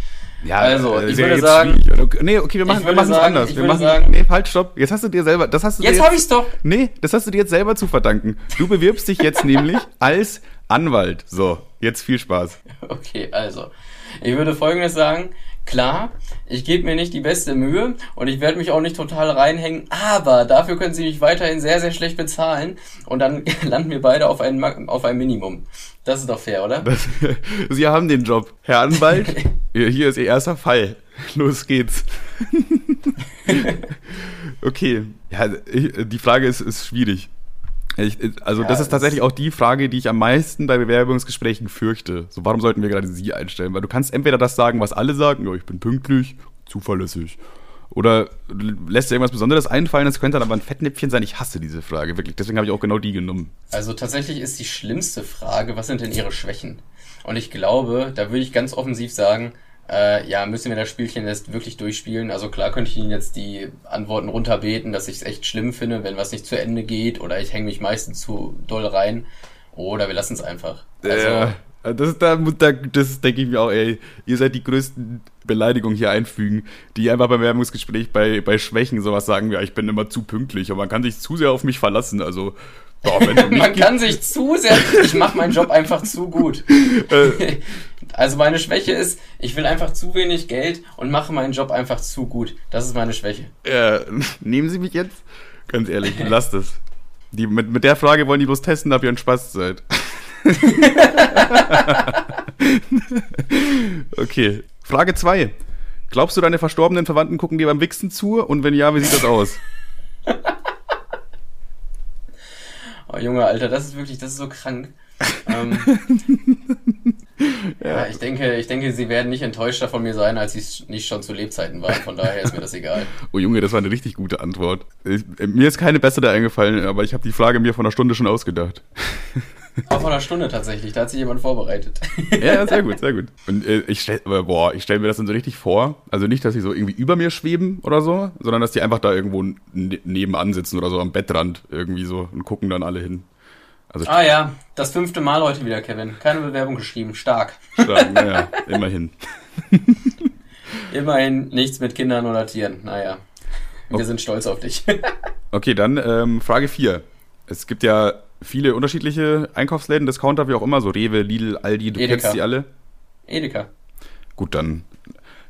[SPEAKER 1] Ja, also, äh, ich würde sagen.
[SPEAKER 2] Nee, okay, wir machen, wir machen es anders. Wir machen, sagen, nee, halt, stopp. Jetzt hast du dir selber, das hast du
[SPEAKER 1] Jetzt, jetzt habe ich's doch.
[SPEAKER 2] Nee, das hast du dir jetzt selber zu verdanken. Du bewirbst dich jetzt nämlich als Anwalt. So, jetzt viel Spaß.
[SPEAKER 1] Okay, also. Ich würde folgendes sagen. Klar, ich gebe mir nicht die beste Mühe und ich werde mich auch nicht total reinhängen, aber dafür können sie mich weiterhin sehr, sehr schlecht bezahlen und dann landen wir beide auf ein, auf ein Minimum. Das ist doch fair, oder? Das,
[SPEAKER 2] sie haben den Job. Herr Anwalt, hier ist Ihr erster Fall. Los geht's. okay. Ja, ich, die Frage ist, ist schwierig. Ich, also ja, das ist tatsächlich auch die Frage, die ich am meisten bei Bewerbungsgesprächen fürchte. So, warum sollten wir gerade Sie einstellen? Weil du kannst entweder das sagen, was alle sagen, ja, ich bin pünktlich, zuverlässig. Oder lässt dir irgendwas Besonderes einfallen? Das könnte dann aber ein Fettnäpfchen sein. Ich hasse diese Frage, wirklich. Deswegen habe ich auch genau die genommen.
[SPEAKER 1] Also tatsächlich ist die schlimmste Frage, was sind denn Ihre Schwächen? Und ich glaube, da würde ich ganz offensiv sagen, äh, ja, müssen wir das Spielchen jetzt wirklich durchspielen? Also klar könnte ich Ihnen jetzt die Antworten runterbeten, dass ich es echt schlimm finde, wenn was nicht zu Ende geht oder ich hänge mich meistens zu doll rein. Oder wir lassen es einfach.
[SPEAKER 2] Also, äh, das, da, das denke ich mir auch, ey, ihr seid die größten Beleidigungen hier einfügen, die einfach beim Werbungsgespräch bei, bei Schwächen sowas sagen, ja, ich bin immer zu pünktlich und man kann sich zu sehr auf mich verlassen. Also
[SPEAKER 1] Boah, Man kann sich zu sehr. Ich mache meinen Job einfach zu gut. Äh. also meine Schwäche ist, ich will einfach zu wenig Geld und mache meinen Job einfach zu gut. Das ist meine Schwäche.
[SPEAKER 2] Ja, nehmen Sie mich jetzt? Ganz ehrlich, lasst es. Die, mit, mit der Frage wollen die bloß testen, ob ihr ein Spaß seid. okay. Frage 2. Glaubst du, deine verstorbenen Verwandten gucken dir beim Wichsen zu? Und wenn ja, wie sieht das aus?
[SPEAKER 1] Oh, Junge, Alter, das ist wirklich, das ist so krank. ähm, ja. ja. ich denke, ich denke, sie werden nicht enttäuschter von mir sein, als sie nicht schon zu Lebzeiten waren. Von daher ist mir das egal.
[SPEAKER 2] Oh Junge, das war eine richtig gute Antwort. Ich, mir ist keine bessere eingefallen, aber ich habe die Frage mir vor einer Stunde schon ausgedacht.
[SPEAKER 1] Auch vor einer Stunde tatsächlich, da hat sich jemand vorbereitet.
[SPEAKER 2] ja, sehr gut, sehr gut. Und äh, ich stelle stell mir das dann so richtig vor. Also nicht, dass sie so irgendwie über mir schweben oder so, sondern dass die einfach da irgendwo ne nebenan sitzen oder so am Bettrand irgendwie so und gucken dann alle hin.
[SPEAKER 1] Also ah ja, das fünfte Mal heute wieder, Kevin. Keine Bewerbung geschrieben. Stark.
[SPEAKER 2] Stark, naja, immerhin.
[SPEAKER 1] immerhin nichts mit Kindern oder Tieren. Naja, wir okay. sind stolz auf dich.
[SPEAKER 2] okay, dann ähm, Frage 4. Es gibt ja viele unterschiedliche Einkaufsläden, Discounter, wie auch immer, so Rewe, Lidl, Aldi, du Edeka. kennst die alle.
[SPEAKER 1] Edeka.
[SPEAKER 2] Gut, dann,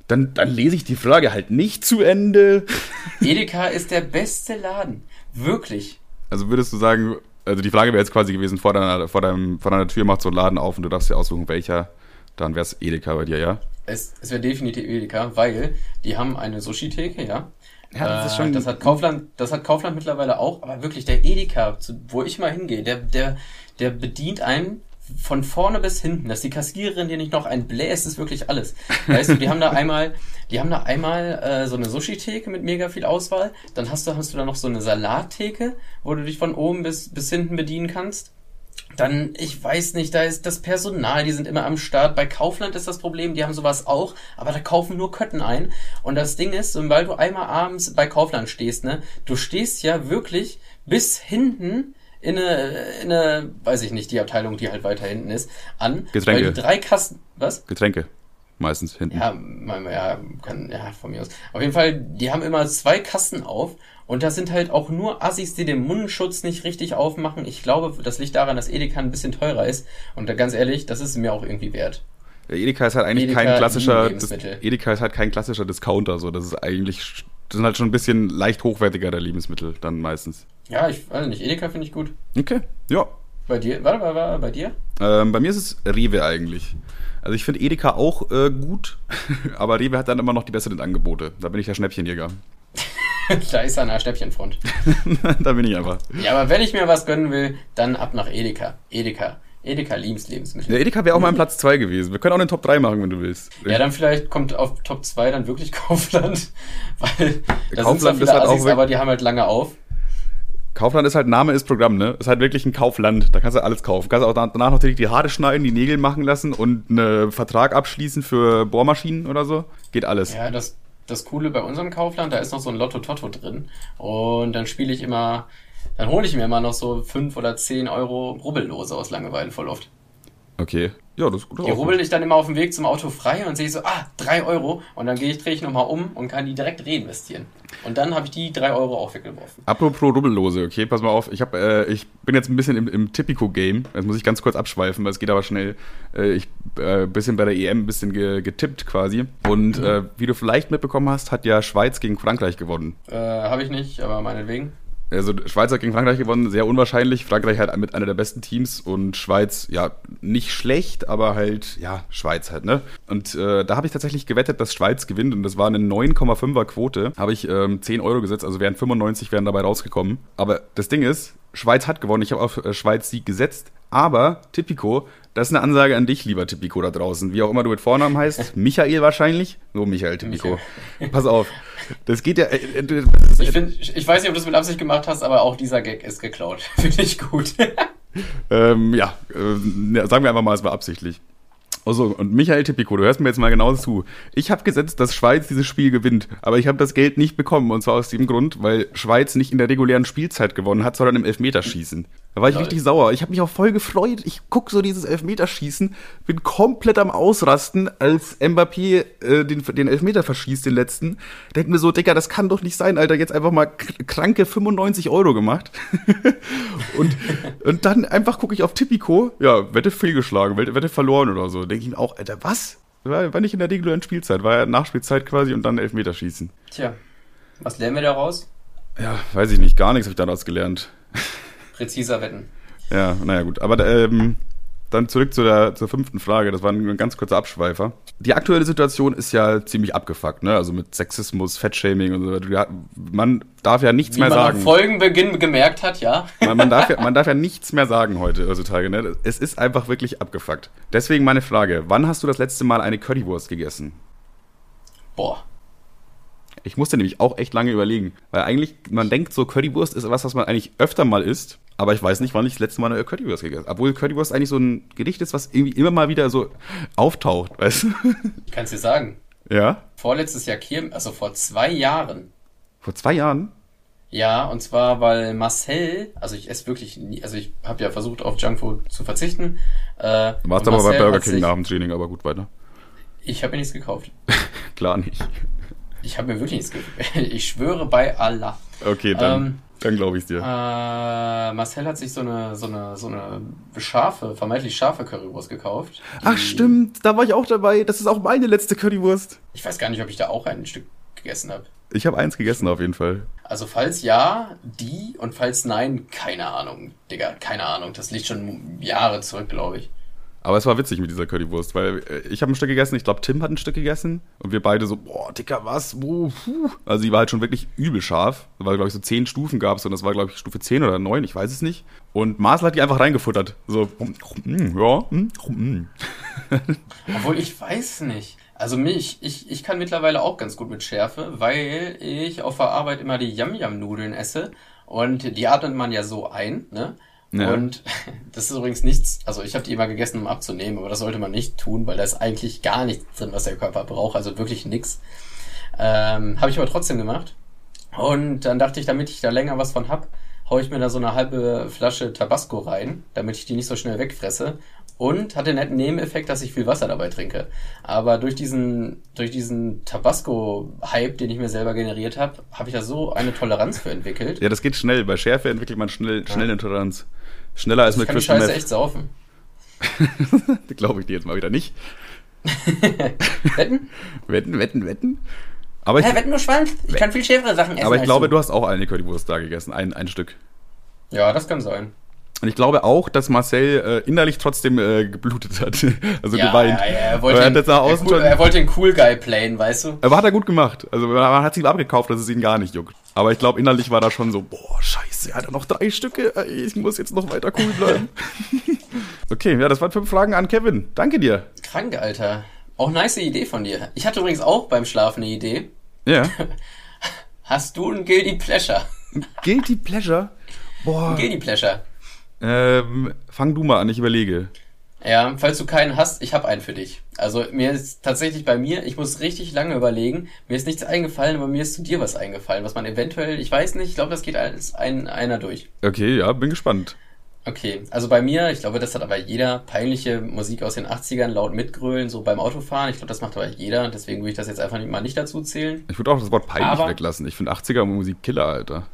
[SPEAKER 2] dann, dann lese ich die Frage halt nicht zu Ende.
[SPEAKER 1] Edeka ist der beste Laden. Wirklich.
[SPEAKER 2] Also würdest du sagen, also die Frage wäre jetzt quasi gewesen, vor deiner, vor, deinem, vor deiner Tür macht so ein Laden auf und du darfst dir aussuchen, welcher. Dann wäre es Edeka bei dir, ja?
[SPEAKER 1] Es, es wäre definitiv Edeka, weil die haben eine Sushi-Theke, ja.
[SPEAKER 2] Ja, das ist schon.
[SPEAKER 1] Äh, das hat Kaufland, das hat Kaufland mittlerweile auch, aber wirklich der Edeka, wo ich mal hingehe, der, der, der bedient einen von vorne bis hinten, dass die Kassiererin dir nicht noch ein bläst, ist wirklich alles. Weißt du, die haben da einmal, die haben da einmal äh, so eine Sushi-Theke mit mega viel Auswahl, dann hast du, hast du da noch so eine Salattheke, wo du dich von oben bis, bis hinten bedienen kannst. Dann, ich weiß nicht, da ist das Personal, die sind immer am Start. Bei Kaufland ist das Problem, die haben sowas auch, aber da kaufen nur Kötten ein. Und das Ding ist, weil du einmal abends bei Kaufland stehst, ne, du stehst ja wirklich bis hinten in eine, in eine, weiß ich nicht, die Abteilung, die halt weiter hinten ist, an.
[SPEAKER 2] Getränke.
[SPEAKER 1] Weil die drei Kassen, was?
[SPEAKER 2] Getränke. Meistens hinten.
[SPEAKER 1] Ja, ja, kann, ja, von mir aus. Auf jeden Fall, die haben immer zwei Kassen auf und da sind halt auch nur Assis, die den Mundschutz nicht richtig aufmachen. Ich glaube, das liegt daran, dass Edeka ein bisschen teurer ist. Und ganz ehrlich, das ist mir auch irgendwie wert.
[SPEAKER 2] Ja, Edeka ist halt eigentlich Edeka kein klassischer, Edeka ist halt kein klassischer Discounter, so. Das ist eigentlich, das sind halt schon ein bisschen leicht hochwertigere Lebensmittel dann meistens.
[SPEAKER 1] Ja, ich weiß nicht. Edeka finde ich gut.
[SPEAKER 2] Okay, ja.
[SPEAKER 1] Bei dir? Warte, warte, warte bei dir?
[SPEAKER 2] Ähm, bei mir ist es Rewe eigentlich. Also ich finde Edeka auch äh, gut, aber Rewe hat dann immer noch die besseren Angebote. Da bin ich der Schnäppchenjäger.
[SPEAKER 1] da ist er an der Schnäppchenfront.
[SPEAKER 2] da bin ich einfach.
[SPEAKER 1] Ja, aber wenn ich mir was gönnen will, dann ab nach Edeka. Edeka. Edeka Lebensmittel.
[SPEAKER 2] Ja, Edeka wäre auch mein Platz 2 gewesen. Wir können auch den Top 3 machen, wenn du willst.
[SPEAKER 1] Ja, dann vielleicht kommt auf Top 2 dann wirklich Kaufland. Weil da
[SPEAKER 2] Kaufland sind zwar viele ist halt Assis,
[SPEAKER 1] aber die haben halt lange auf.
[SPEAKER 2] Kaufland ist halt Name ist Programm, ne? Ist halt wirklich ein Kaufland. Da kannst du alles kaufen. Kannst auch danach noch direkt die Haare schneiden, die Nägel machen lassen und einen Vertrag abschließen für Bohrmaschinen oder so. Geht alles.
[SPEAKER 1] Ja, das, das Coole bei unserem Kaufland, da ist noch so ein Lotto-Totto drin. Und dann spiele ich immer, dann hole ich mir immer noch so fünf oder zehn Euro Rubbellose aus Langeweile voll oft.
[SPEAKER 2] Okay. Ja, das ist gut.
[SPEAKER 1] Die rubbel ich dann immer auf dem Weg zum Auto frei und sehe so, ah, drei Euro. Und dann gehe ich, drehe ich nochmal um und kann die direkt reinvestieren. Und dann habe ich die drei Euro auch weggeworfen.
[SPEAKER 2] Apropos Rubbellose, okay, pass mal auf. Ich, hab, äh, ich bin jetzt ein bisschen im, im Tipico-Game. Jetzt muss ich ganz kurz abschweifen, weil es geht aber schnell. Äh, ich äh, bisschen bei der EM ein bisschen ge getippt quasi. Und mhm. äh, wie du vielleicht mitbekommen hast, hat ja Schweiz gegen Frankreich gewonnen.
[SPEAKER 1] Äh, habe ich nicht, aber meinetwegen
[SPEAKER 2] also Schweiz hat gegen Frankreich gewonnen, sehr unwahrscheinlich. Frankreich halt mit einer der besten Teams und Schweiz, ja, nicht schlecht, aber halt, ja, Schweiz halt, ne? Und äh, da habe ich tatsächlich gewettet, dass Schweiz gewinnt und das war eine 9,5er Quote. Habe ich ähm, 10 Euro gesetzt, also wären 95 wären dabei rausgekommen. Aber das Ding ist, Schweiz hat gewonnen. Ich habe auf äh, Schweiz Sieg gesetzt. Aber Tipico, das ist eine Ansage an dich, lieber Tipico da draußen. Wie auch immer du mit Vornamen heißt. Michael wahrscheinlich. So, Michael Tipico. Michael. Pass auf. Das geht ja. Äh,
[SPEAKER 1] äh ich, find, ich weiß nicht, ob du es mit Absicht gemacht hast, aber auch dieser Gag ist geklaut. Finde ich gut.
[SPEAKER 2] ähm, ja, äh, sagen wir einfach mal, es war absichtlich. Also, und Michael Tipico, du hörst mir jetzt mal genau zu. Ich habe gesetzt, dass Schweiz dieses Spiel gewinnt, aber ich habe das Geld nicht bekommen. Und zwar aus dem Grund, weil Schweiz nicht in der regulären Spielzeit gewonnen hat, sondern im Elfmeterschießen. Da war ich richtig sauer. Ich habe mich auch voll gefreut. Ich guck so dieses Elfmeterschießen, bin komplett am Ausrasten, als Mbappé äh, den, den Elfmeter verschießt, den letzten. Denk mir so, Digga, das kann doch nicht sein, Alter. Jetzt einfach mal kranke 95 Euro gemacht. und, und dann einfach gucke ich auf Tipico, ja, Wette fehlgeschlagen, Wette, Wette verloren oder so. Denke ich mir auch, Alter, was? War, war nicht in der regulären Spielzeit, war ja Nachspielzeit quasi und dann Elfmeterschießen.
[SPEAKER 1] Tja, was lernen wir daraus?
[SPEAKER 2] Ja, weiß ich nicht, gar nichts habe ich daraus gelernt
[SPEAKER 1] präziser wetten.
[SPEAKER 2] Ja, naja, gut. Aber ähm, dann zurück zu der, zur fünften Frage. Das war ein ganz kurzer Abschweifer. Die aktuelle Situation ist ja ziemlich abgefuckt, ne? Also mit Sexismus, Fettshaming und so. weiter. Man darf ja nichts
[SPEAKER 1] Wie
[SPEAKER 2] mehr
[SPEAKER 1] man
[SPEAKER 2] sagen.
[SPEAKER 1] Am Folgenbeginn gemerkt hat, ja.
[SPEAKER 2] Man, man, darf ja, man darf ja nichts mehr sagen heute, heutzutage, ne? Es ist einfach wirklich abgefuckt. Deswegen meine Frage: Wann hast du das letzte Mal eine Currywurst gegessen?
[SPEAKER 1] Boah.
[SPEAKER 2] Ich musste nämlich auch echt lange überlegen, weil eigentlich, man denkt so, Currywurst ist was, was man eigentlich öfter mal isst, aber ich weiß nicht, wann ich das letzte Mal eine Currywurst gegessen habe. Obwohl Currywurst eigentlich so ein Gericht ist, was irgendwie immer mal wieder so auftaucht, weißt du?
[SPEAKER 1] Ich kann es dir sagen.
[SPEAKER 2] Ja?
[SPEAKER 1] Vorletztes Jahr Kirm, also vor zwei Jahren.
[SPEAKER 2] Vor zwei Jahren?
[SPEAKER 1] Ja, und zwar, weil Marcel, also ich esse wirklich nie, also ich habe ja versucht, auf Junkfood zu verzichten.
[SPEAKER 2] Äh, Warst aber bei Burger King nach dem Training, aber gut weiter.
[SPEAKER 1] Ich habe mir nichts gekauft.
[SPEAKER 2] Klar nicht.
[SPEAKER 1] Ich habe mir wirklich nichts gekauft. Ich schwöre bei Allah.
[SPEAKER 2] Okay, dann, ähm, dann glaube ich dir.
[SPEAKER 1] Äh, Marcel hat sich so eine, so eine, so eine scharfe, vermeintlich scharfe Currywurst gekauft.
[SPEAKER 2] Ach stimmt, da war ich auch dabei. Das ist auch meine letzte Currywurst.
[SPEAKER 1] Ich weiß gar nicht, ob ich da auch ein Stück gegessen habe.
[SPEAKER 2] Ich habe eins gegessen auf jeden Fall.
[SPEAKER 1] Also falls ja, die und falls nein, keine Ahnung, Digga, keine Ahnung. Das liegt schon Jahre zurück, glaube ich.
[SPEAKER 2] Aber es war witzig mit dieser Currywurst, weil äh, ich habe ein Stück gegessen, ich glaube Tim hat ein Stück gegessen und wir beide so, boah, Dicker, was? Puh. Also die war halt schon wirklich übel scharf, weil glaube ich so zehn Stufen gab es und das war glaube ich Stufe 10 oder 9, ich weiß es nicht. Und Marcel hat die einfach reingefuttert. So, mm, ja, mm, mm.
[SPEAKER 1] Obwohl ich weiß nicht. Also mich, ich, ich kann mittlerweile auch ganz gut mit Schärfe, weil ich auf der Arbeit immer die Yam-Yam-Nudeln esse und die atmet man ja so ein, ne? Ja. Und das ist übrigens nichts, also ich habe die immer gegessen, um abzunehmen, aber das sollte man nicht tun, weil da ist eigentlich gar nichts drin, was der Körper braucht, also wirklich nix. Ähm, habe ich aber trotzdem gemacht. Und dann dachte ich, damit ich da länger was von hab, hau ich mir da so eine halbe Flasche Tabasco rein, damit ich die nicht so schnell wegfresse. Und hat den netten Nebeneffekt, dass ich viel Wasser dabei trinke. Aber durch diesen, durch diesen Tabasco-Hype, den ich mir selber generiert habe, habe ich da so eine Toleranz für entwickelt.
[SPEAKER 2] Ja, das geht schnell. Bei Schärfe entwickelt man schnell, schnell eine Toleranz. Schneller als mit
[SPEAKER 1] Crystal Meth. Ich kann echt saufen.
[SPEAKER 2] Glaube ich dir jetzt mal wieder nicht.
[SPEAKER 1] wetten?
[SPEAKER 2] Wetten, wetten, wetten.
[SPEAKER 1] Aber ich, Hä, wetten du Schwanz? Ich kann viel schärfere Sachen essen.
[SPEAKER 2] Aber ich glaube, du. du hast auch eine Currywurst da gegessen, ein, ein Stück.
[SPEAKER 1] Ja, das kann sein.
[SPEAKER 2] Und ich glaube auch, dass Marcel äh, innerlich trotzdem äh, geblutet hat. also
[SPEAKER 1] ja,
[SPEAKER 2] geweint.
[SPEAKER 1] Ja, ja, er wollte, er, den, er, cool, er wollte den Cool Guy playen, weißt du?
[SPEAKER 2] Aber hat er gut gemacht. Also man hat sich abgekauft, dass es ihn gar nicht juckt. Aber ich glaube, innerlich war da schon so, boah, scheiße, er hat noch drei Stücke. Ich muss jetzt noch weiter cool bleiben. okay, ja, das waren fünf Fragen an Kevin. Danke dir.
[SPEAKER 1] Krank, Alter. Auch nice Idee von dir. Ich hatte übrigens auch beim Schlafen eine Idee.
[SPEAKER 2] Ja.
[SPEAKER 1] Hast du ein Guilty Pleasure?
[SPEAKER 2] Guilty Pleasure?
[SPEAKER 1] Boah. Ein Guilty Pleasure.
[SPEAKER 2] Ähm, fang du mal an, ich überlege.
[SPEAKER 1] Ja, falls du keinen hast, ich habe einen für dich. Also mir ist tatsächlich bei mir, ich muss richtig lange überlegen. Mir ist nichts eingefallen, aber mir ist zu dir was eingefallen, was man eventuell, ich weiß nicht, ich glaube, das geht als ein, einer durch.
[SPEAKER 2] Okay, ja, bin gespannt.
[SPEAKER 1] Okay, also bei mir, ich glaube, das hat aber jeder peinliche Musik aus den 80ern laut mitgrölen, so beim Autofahren. Ich glaube, das macht aber jeder, deswegen würde ich das jetzt einfach mal nicht dazu zählen.
[SPEAKER 2] Ich würde auch das Wort peinlich aber, weglassen. Ich finde 80er Musik Killer, Alter.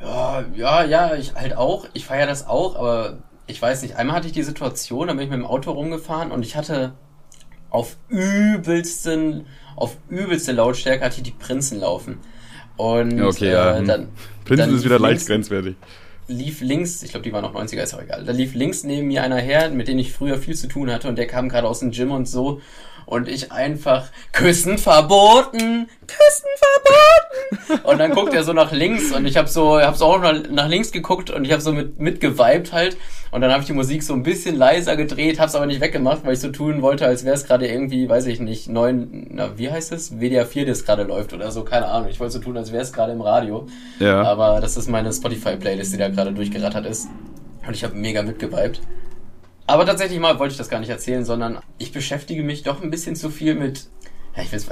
[SPEAKER 1] Ja, ja, ja, ich halt auch. Ich feiere das auch, aber ich weiß nicht. Einmal hatte ich die Situation, da bin ich mit dem Auto rumgefahren und ich hatte auf übelsten, auf übelste Lautstärke hatte ich die Prinzen laufen. Und
[SPEAKER 2] okay, äh, ja. Hm. dann. Prinzen dann ist wieder leicht grenzwertig.
[SPEAKER 1] Lief links, ich glaube, die war noch 90er, ist auch egal. Da lief links neben mir einer her, mit dem ich früher viel zu tun hatte und der kam gerade aus dem Gym und so und ich einfach Küssen verboten, Küssen verboten. Und dann guckt er so nach links und ich habe so, hab so auch nach links geguckt und ich habe so mit mitgeweibt halt und dann habe ich die Musik so ein bisschen leiser gedreht, hab's aber nicht weggemacht, weil ich so tun wollte, als wäre es gerade irgendwie, weiß ich nicht, neun, na wie heißt es, WDR 4, das gerade läuft oder so, keine Ahnung. Ich wollte so tun, als wäre es gerade im Radio.
[SPEAKER 2] Ja.
[SPEAKER 1] Aber das ist meine Spotify Playlist, die da gerade durchgerattert ist und ich habe mega mitgeweibt. Aber tatsächlich mal wollte ich das gar nicht erzählen, sondern ich beschäftige mich doch ein bisschen zu viel mit. Ja, ich weiß,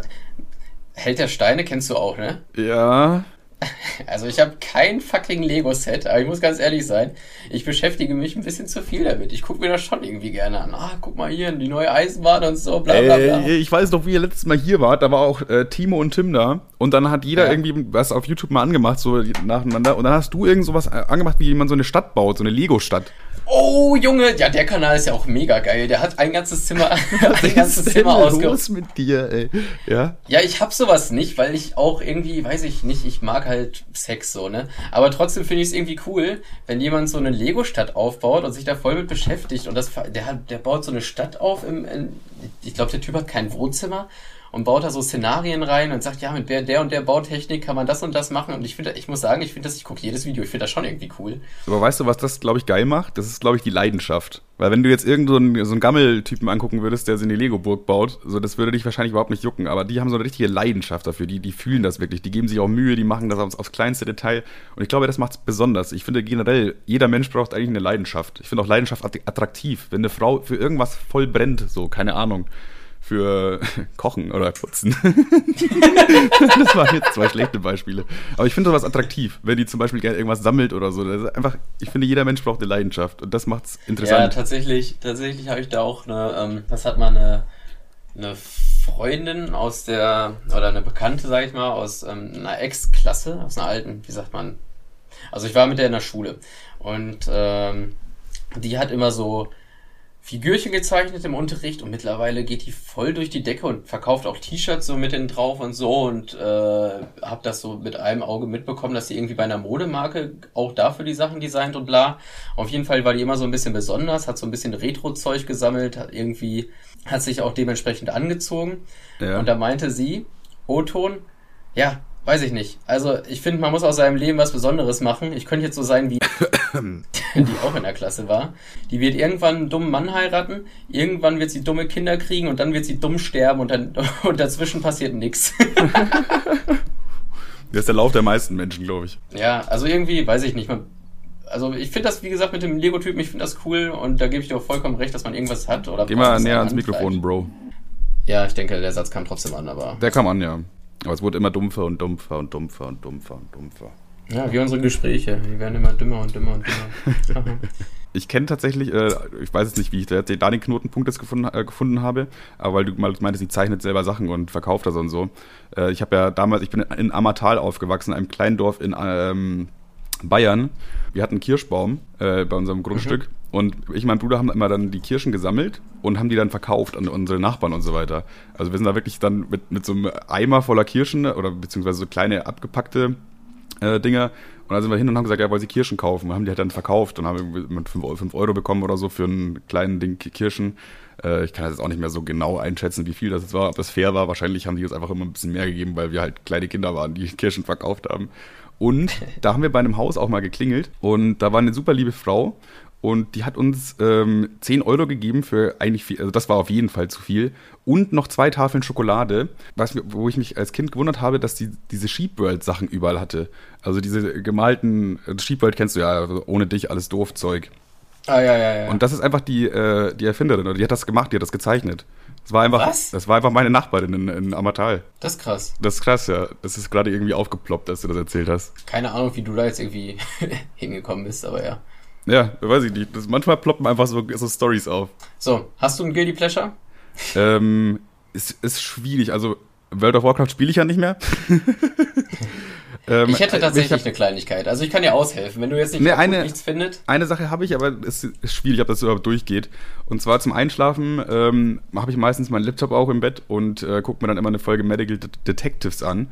[SPEAKER 1] Held der Steine kennst du auch, ne?
[SPEAKER 2] Ja.
[SPEAKER 1] Also ich habe kein fucking Lego-Set, aber ich muss ganz ehrlich sein, ich beschäftige mich ein bisschen zu viel damit. Ich gucke mir das schon irgendwie gerne an. Ah, guck mal hier, die neue Eisenbahn und so, bla bla bla.
[SPEAKER 2] Äh, ich weiß noch, wie ihr letztes Mal hier wart, da war auch äh, Timo und Tim da und dann hat jeder ja. irgendwie was auf YouTube mal angemacht, so nacheinander und dann hast du irgend sowas angemacht, wie jemand so eine Stadt baut, so eine Lego-Stadt.
[SPEAKER 1] Oh, Junge, ja, der Kanal ist ja auch mega geil. Der hat ein ganzes Zimmer, ein ganzes Zimmer ausgerüstet.
[SPEAKER 2] mit dir, ey? Ja?
[SPEAKER 1] Ja, ich hab sowas nicht, weil ich auch irgendwie, weiß ich nicht, ich mag halt Sex so, ne? Aber trotzdem finde ich es irgendwie cool, wenn jemand so eine Lego-Stadt aufbaut und sich da voll mit beschäftigt und das, der hat, der baut so eine Stadt auf im, in, ich glaube, der Typ hat kein Wohnzimmer und baut da so Szenarien rein und sagt, ja, mit der, und der Bautechnik kann man das und das machen. Und ich finde, ich muss sagen, ich finde das, ich gucke jedes Video, ich finde das schon irgendwie cool.
[SPEAKER 2] Aber weißt du, was das, glaube ich, geil macht? Das ist, glaube ich, die Leidenschaft. Weil wenn du jetzt irgendeinen so, so einen Gammeltypen angucken würdest, der so eine Lego-Burg baut, so das würde dich wahrscheinlich überhaupt nicht jucken. Aber die haben so eine richtige Leidenschaft dafür. Die, die fühlen das wirklich. Die geben sich auch Mühe, die machen das aufs, aufs kleinste Detail. Und ich glaube, das macht es besonders. Ich finde generell, jeder Mensch braucht eigentlich eine Leidenschaft. Ich finde auch Leidenschaft attraktiv. Wenn eine Frau für irgendwas voll brennt, so, keine Ahnung für Kochen oder Putzen. das waren jetzt zwei schlechte Beispiele. Aber ich finde sowas attraktiv, wenn die zum Beispiel gerne irgendwas sammelt oder so. Das ist einfach, ich finde, jeder Mensch braucht eine Leidenschaft und das macht es interessant. Ja,
[SPEAKER 1] tatsächlich, tatsächlich habe ich da auch eine, ähm, was hat man, eine, eine Freundin aus der, oder eine Bekannte, sage ich mal, aus ähm, einer Ex-Klasse, aus einer alten, wie sagt man. Also ich war mit der in der Schule und ähm, die hat immer so Figürchen gezeichnet im Unterricht und mittlerweile geht die voll durch die Decke und verkauft auch T-Shirts so mit denen drauf und so und äh, habe das so mit einem Auge mitbekommen, dass sie irgendwie bei einer Modemarke auch dafür die Sachen designt und bla. Auf jeden Fall war die immer so ein bisschen besonders, hat so ein bisschen Retro-Zeug gesammelt, hat irgendwie, hat sich auch dementsprechend angezogen. Ja. Und da meinte sie, O-Ton, ja, weiß ich nicht. Also ich finde, man muss aus seinem Leben was Besonderes machen. Ich könnte jetzt so sein wie die auch in der Klasse war. Die wird irgendwann einen dummen Mann heiraten, irgendwann wird sie dumme Kinder kriegen und dann wird sie dumm sterben und, dann, und dazwischen passiert nichts.
[SPEAKER 2] Das ist der Lauf der meisten Menschen, glaube ich.
[SPEAKER 1] Ja, also irgendwie, weiß ich nicht. Man, also ich finde das, wie gesagt, mit dem Lego-Typen, ich finde das cool und da gebe ich dir auch vollkommen recht, dass man irgendwas hat. Oder
[SPEAKER 2] Geh mal näher ans Mikrofon, Bro.
[SPEAKER 1] Ja, ich denke, der Satz kam trotzdem an, aber.
[SPEAKER 2] Der kam an, ja. Aber es wurde immer dumpfer und dumpfer und dumpfer und dumpfer und dumpfer.
[SPEAKER 1] Ja, wie unsere Gespräche. Die werden immer dümmer und dümmer und dümmer.
[SPEAKER 2] ich kenne tatsächlich, äh, ich weiß jetzt nicht, wie ich da, den Knotenpunkt jetzt gefunden, äh, gefunden habe, aber weil du mal meintest, sie zeichnet selber Sachen und verkauft das und so. Äh, ich habe ja damals, ich bin in Ammertal aufgewachsen, einem kleinen Dorf in ähm, Bayern. Wir hatten einen Kirschbaum äh, bei unserem Grundstück. Mhm. Und ich und mein Bruder haben immer dann die Kirschen gesammelt und haben die dann verkauft an unsere Nachbarn und so weiter. Also wir sind da wirklich dann mit, mit so einem Eimer voller Kirschen oder beziehungsweise so kleine abgepackte äh, Dinger. Und dann sind wir hin und haben gesagt, ja, wollen Sie Kirschen kaufen? Und haben die halt dann verkauft und haben mit 5 Euro, 5 Euro bekommen oder so für einen kleinen Ding Kirschen. Äh, ich kann das jetzt auch nicht mehr so genau einschätzen, wie viel das jetzt war, ob das fair war. Wahrscheinlich haben die uns einfach immer ein bisschen mehr gegeben, weil wir halt kleine Kinder waren, die Kirschen verkauft haben. Und da haben wir bei einem Haus auch mal geklingelt und da war eine super liebe Frau und die hat uns ähm, 10 Euro gegeben für eigentlich viel, also das war auf jeden Fall zu viel. Und noch zwei Tafeln Schokolade, was, wo ich mich als Kind gewundert habe, dass die diese Sheepworld-Sachen überall hatte. Also diese gemalten, also Sheepworld kennst du ja, also ohne dich alles doof Zeug.
[SPEAKER 1] Ah, ja, ja, ja.
[SPEAKER 2] Und das ist einfach die, äh, die Erfinderin, oder die hat das gemacht, die hat das gezeichnet. Das war einfach, Was? Das war einfach meine Nachbarin in, in Amatal.
[SPEAKER 1] Das ist krass.
[SPEAKER 2] Das ist krass, ja. Das ist gerade irgendwie aufgeploppt, dass du das erzählt hast.
[SPEAKER 1] Keine Ahnung, wie du da jetzt irgendwie hingekommen bist, aber ja.
[SPEAKER 2] Ja, weiß ich nicht. Das, manchmal ploppen einfach so, so Stories auf.
[SPEAKER 1] So, hast du ein Guilty Pleasure?
[SPEAKER 2] Ähm, ist, ist schwierig. Also, World of Warcraft spiele ich ja nicht mehr.
[SPEAKER 1] ähm, ich hätte tatsächlich ich hab, eine Kleinigkeit. Also ich kann dir aushelfen, wenn du jetzt nicht
[SPEAKER 2] nee, eine, nichts findest. Eine Sache habe ich, aber es ist schwierig, ob das überhaupt durchgeht. Und zwar zum Einschlafen ähm, habe ich meistens meinen Laptop auch im Bett und äh, gucke mir dann immer eine Folge Medical Detectives an.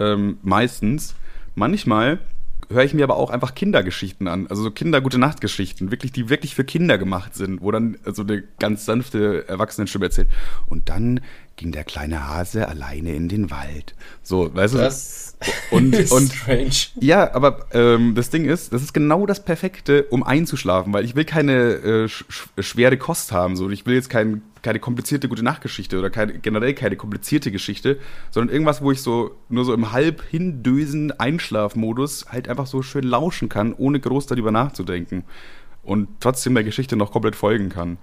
[SPEAKER 2] Ähm, meistens. Manchmal höre ich mir aber auch einfach Kindergeschichten an. Also so Kinder-Gute-Nacht-Geschichten, wirklich, die wirklich für Kinder gemacht sind, wo dann so eine ganz sanfte Erwachsenenstimme erzählt. Und dann ging der kleine Hase alleine in den Wald. So, weißt du?
[SPEAKER 1] Das und, ist und, strange.
[SPEAKER 2] Ja, aber ähm, das Ding ist, das ist genau das Perfekte, um einzuschlafen, weil ich will keine äh, sch schwere Kost haben. So, ich will jetzt kein, keine komplizierte gute Nachtgeschichte oder keine, generell keine komplizierte Geschichte, sondern irgendwas, wo ich so nur so im halb hindösen Einschlafmodus halt einfach so schön lauschen kann, ohne groß darüber nachzudenken und trotzdem der Geschichte noch komplett folgen kann.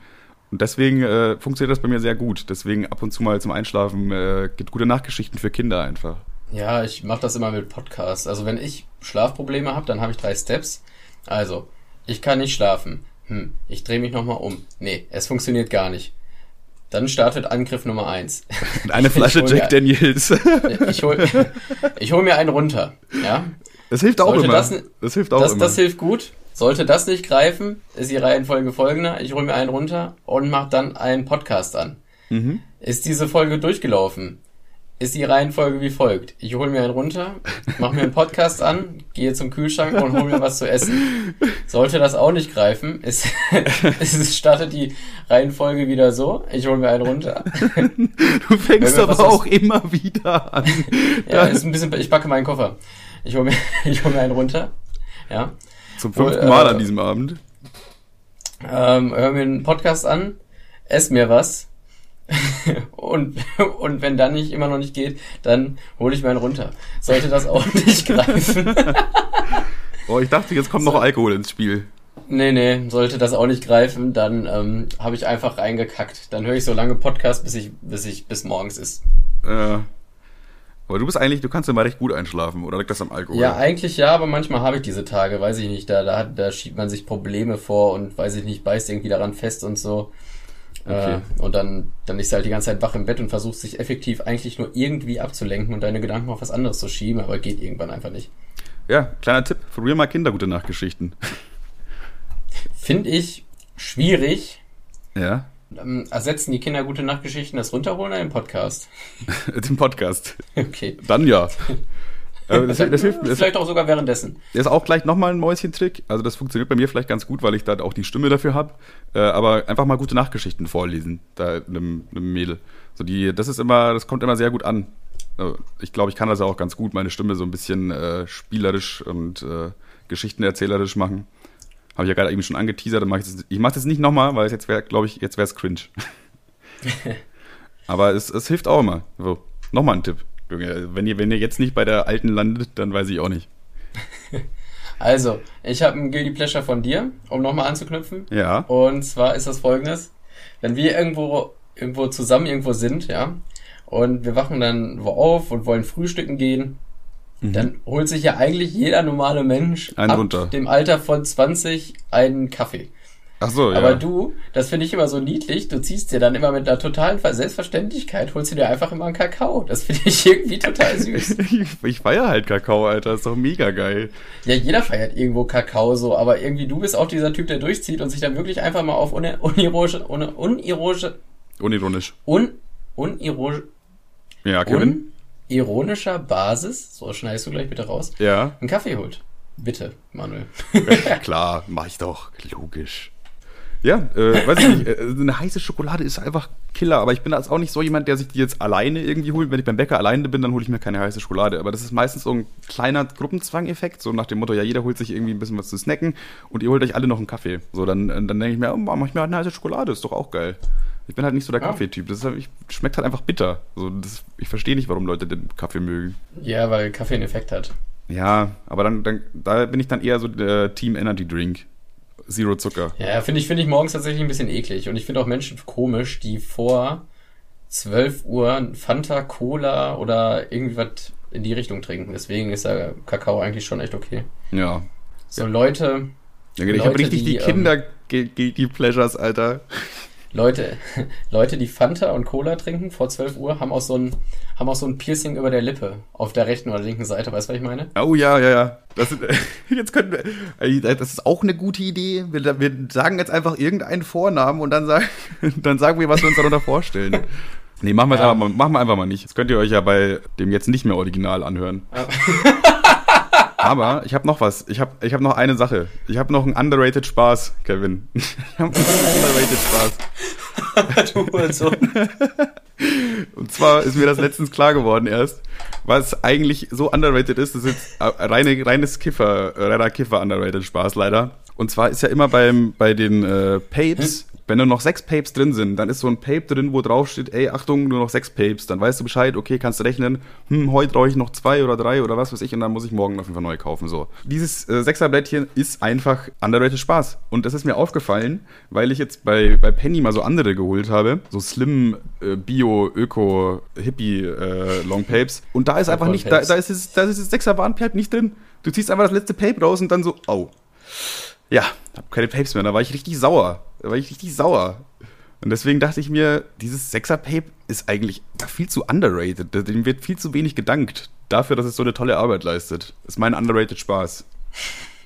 [SPEAKER 2] Und deswegen äh, funktioniert das bei mir sehr gut. Deswegen ab und zu mal zum Einschlafen äh, gibt gute Nachgeschichten für Kinder einfach.
[SPEAKER 1] Ja, ich mache das immer mit Podcasts. Also wenn ich Schlafprobleme habe, dann habe ich drei Steps. Also, ich kann nicht schlafen. Hm, ich drehe mich nochmal um. Nee, es funktioniert gar nicht. Dann startet Angriff Nummer eins.
[SPEAKER 2] Und eine Flasche Jack mir, Daniels.
[SPEAKER 1] ich hol, ich hol mir einen runter. Ja.
[SPEAKER 2] Das hilft auch
[SPEAKER 1] Sollte
[SPEAKER 2] immer.
[SPEAKER 1] Das, das hilft auch das, immer. Das hilft gut. Sollte das nicht greifen, ist die Reihenfolge folgender. Ich hole mir einen runter und mache dann einen Podcast an. Mhm. Ist diese Folge durchgelaufen? Ist die Reihenfolge wie folgt. Ich hole mir einen runter, mache mir einen Podcast an, gehe zum Kühlschrank und hole mir was zu essen. Sollte das auch nicht greifen, ist, es startet die Reihenfolge wieder so. Ich hole mir einen runter.
[SPEAKER 2] Du fängst aber auch immer wieder an.
[SPEAKER 1] ja, ist ein bisschen, ich packe meinen Koffer. Ich hole mir, ich hole mir einen runter. Ja.
[SPEAKER 2] Zum fünften Mal äh, an diesem Abend.
[SPEAKER 1] Ähm, hör mir einen Podcast an, ess mir was und, und wenn dann nicht immer noch nicht geht, dann hole ich mir einen runter. Sollte das auch nicht greifen.
[SPEAKER 2] oh, ich dachte, jetzt kommt so. noch Alkohol ins Spiel.
[SPEAKER 1] Nee, nee, sollte das auch nicht greifen, dann ähm, habe ich einfach reingekackt. Dann höre ich so lange Podcast, bis ich, bis ich bis morgens ist.
[SPEAKER 2] Ja. Aber du bist eigentlich, du kannst immer recht gut einschlafen, oder liegt das am Alkohol?
[SPEAKER 1] Ja, eigentlich ja, aber manchmal habe ich diese Tage, weiß ich nicht, da, da, da schiebt man sich Probleme vor und weiß ich nicht, beißt irgendwie daran fest und so. Okay. Äh, und dann, dann ist halt die ganze Zeit wach im Bett und versuchst sich effektiv eigentlich nur irgendwie abzulenken und deine Gedanken auf was anderes zu schieben, aber geht irgendwann einfach nicht.
[SPEAKER 2] Ja, kleiner Tipp, früher mal Kinder gute Nachtgeschichten.
[SPEAKER 1] Finde ich schwierig.
[SPEAKER 2] Ja.
[SPEAKER 1] Ähm, ersetzen die Kinder gute Nachtgeschichten das runterholen oder den Podcast?
[SPEAKER 2] den Podcast.
[SPEAKER 1] Okay.
[SPEAKER 2] Dann ja.
[SPEAKER 1] Das, das hilft, das vielleicht auch sogar währenddessen.
[SPEAKER 2] Das ist auch gleich nochmal ein Mäuschentrick. Also das funktioniert bei mir vielleicht ganz gut, weil ich da auch die Stimme dafür habe. Äh, aber einfach mal gute Nachgeschichten vorlesen, da einem, einem Mädel. So die, das ist immer, das kommt immer sehr gut an. Also ich glaube, ich kann das auch ganz gut, meine Stimme so ein bisschen äh, spielerisch und äh, geschichtenerzählerisch machen. Habe ich ja gerade eben schon angeteasert. Mach ich das, ich mache das nicht nochmal, weil es jetzt wäre, glaube ich, jetzt wäre es cringe. aber es, es hilft auch immer. So, nochmal ein Tipp. Wenn ihr, wenn ihr jetzt nicht bei der alten landet, dann weiß ich auch nicht.
[SPEAKER 1] Also, ich habe ein Guilty Pleasure von dir, um nochmal anzuknüpfen.
[SPEAKER 2] Ja.
[SPEAKER 1] Und zwar ist das folgendes. Wenn wir irgendwo, irgendwo zusammen irgendwo sind, ja, und wir wachen dann wo auf und wollen frühstücken gehen, mhm. dann holt sich ja eigentlich jeder normale Mensch
[SPEAKER 2] einen ab runter.
[SPEAKER 1] dem Alter von 20 einen Kaffee.
[SPEAKER 2] Ach so, ja.
[SPEAKER 1] Aber du, das finde ich immer so niedlich, du ziehst dir dann immer mit einer totalen Selbstverständlichkeit, holst du dir einfach immer einen Kakao. Das finde ich irgendwie total süß.
[SPEAKER 2] ich, ich feiere halt Kakao, Alter, ist doch mega geil.
[SPEAKER 1] Ja, jeder feiert irgendwo Kakao so, aber irgendwie du bist auch dieser Typ, der durchzieht und sich dann wirklich einfach mal auf un unironische, un unironische,
[SPEAKER 2] unironisch,
[SPEAKER 1] un, unironisch,
[SPEAKER 2] ja, Kevin?
[SPEAKER 1] unironischer Basis, so schneidest du gleich bitte raus,
[SPEAKER 2] ja.
[SPEAKER 1] einen Kaffee holt. Bitte, Manuel.
[SPEAKER 2] Klar, mach ich doch, logisch. Ja, äh, weiß ich nicht. Äh, eine heiße Schokolade ist einfach Killer, aber ich bin jetzt auch nicht so jemand, der sich die jetzt alleine irgendwie holt. Wenn ich beim Bäcker alleine bin, dann hole ich mir keine heiße Schokolade. Aber das ist meistens so ein kleiner Gruppenzwang-Effekt, so nach dem Motto, ja, jeder holt sich irgendwie ein bisschen was zu snacken und ihr holt euch alle noch einen Kaffee. So, dann, dann denke ich mir, oh, mach ich mir halt eine heiße Schokolade, ist doch auch geil. Ich bin halt nicht so der ja. Kaffeetyp. Das halt, schmeckt halt einfach bitter. So, das, ich verstehe nicht, warum Leute den Kaffee mögen.
[SPEAKER 1] Ja, weil Kaffee einen Effekt hat.
[SPEAKER 2] Ja, aber dann, dann da bin ich dann eher so der Team Energy Drink. Zero Zucker.
[SPEAKER 1] Ja, finde ich, finde ich morgens tatsächlich ein bisschen eklig. Und ich finde auch Menschen komisch, die vor 12 Uhr Fanta, Cola oder irgendwas in die Richtung trinken. Deswegen ist der Kakao eigentlich schon echt okay.
[SPEAKER 2] Ja.
[SPEAKER 1] So Leute.
[SPEAKER 2] Ja, ich habe richtig die, die Kinder ähm, die Pleasures, Alter.
[SPEAKER 1] Leute, Leute, die Fanta und Cola trinken vor 12 Uhr, haben auch so ein, haben auch so ein Piercing über der Lippe auf der rechten oder linken Seite. Weißt du, was ich meine?
[SPEAKER 2] Oh ja, ja, ja. Das, jetzt können wir, das ist auch eine gute Idee. Wir, wir sagen jetzt einfach irgendeinen Vornamen und dann sagen, dann sagen wir, was wir uns darunter vorstellen. Nee, machen wir, ja. einfach, machen wir einfach mal nicht. Das könnt ihr euch ja bei dem jetzt nicht mehr Original anhören. Ja. Aber ich habe noch was. Ich habe ich hab noch eine Sache. Ich habe noch einen underrated Spaß, Kevin. Ich habe einen underrated Spaß. du Hurensohn. Und zwar ist mir das letztens klar geworden erst, was eigentlich so underrated ist. Das ist jetzt reine, reines Kiffer, reiner Kiffer underrated Spaß leider. Und zwar ist ja immer beim, bei den äh, Papes, wenn nur noch sechs Papes drin sind, dann ist so ein Pape drin, wo drauf steht, ey, Achtung, nur noch sechs Papes. Dann weißt du Bescheid, okay, kannst du rechnen, hm, heute brauche ich noch zwei oder drei oder was weiß ich und dann muss ich morgen auf jeden Fall neu kaufen. So. Dieses äh, Sechserblättchen ist einfach underrated Spaß. Und das ist mir aufgefallen, weil ich jetzt bei, bei Penny mal so andere geholt habe. So Slim, äh, Bio, Öko, Hippie äh, Long Papes. Und da ist einfach nicht, da, da ist das, da ist das Sechser Warnpape nicht drin. Du ziehst einfach das letzte Pape raus und dann so, au. Ja, hab keine Papes mehr. Da war ich richtig sauer. Da war ich richtig sauer. Und deswegen dachte ich mir, dieses Sechser-Pape ist eigentlich viel zu underrated. Dem wird viel zu wenig gedankt. Dafür, dass es so eine tolle Arbeit leistet. Das ist mein underrated Spaß.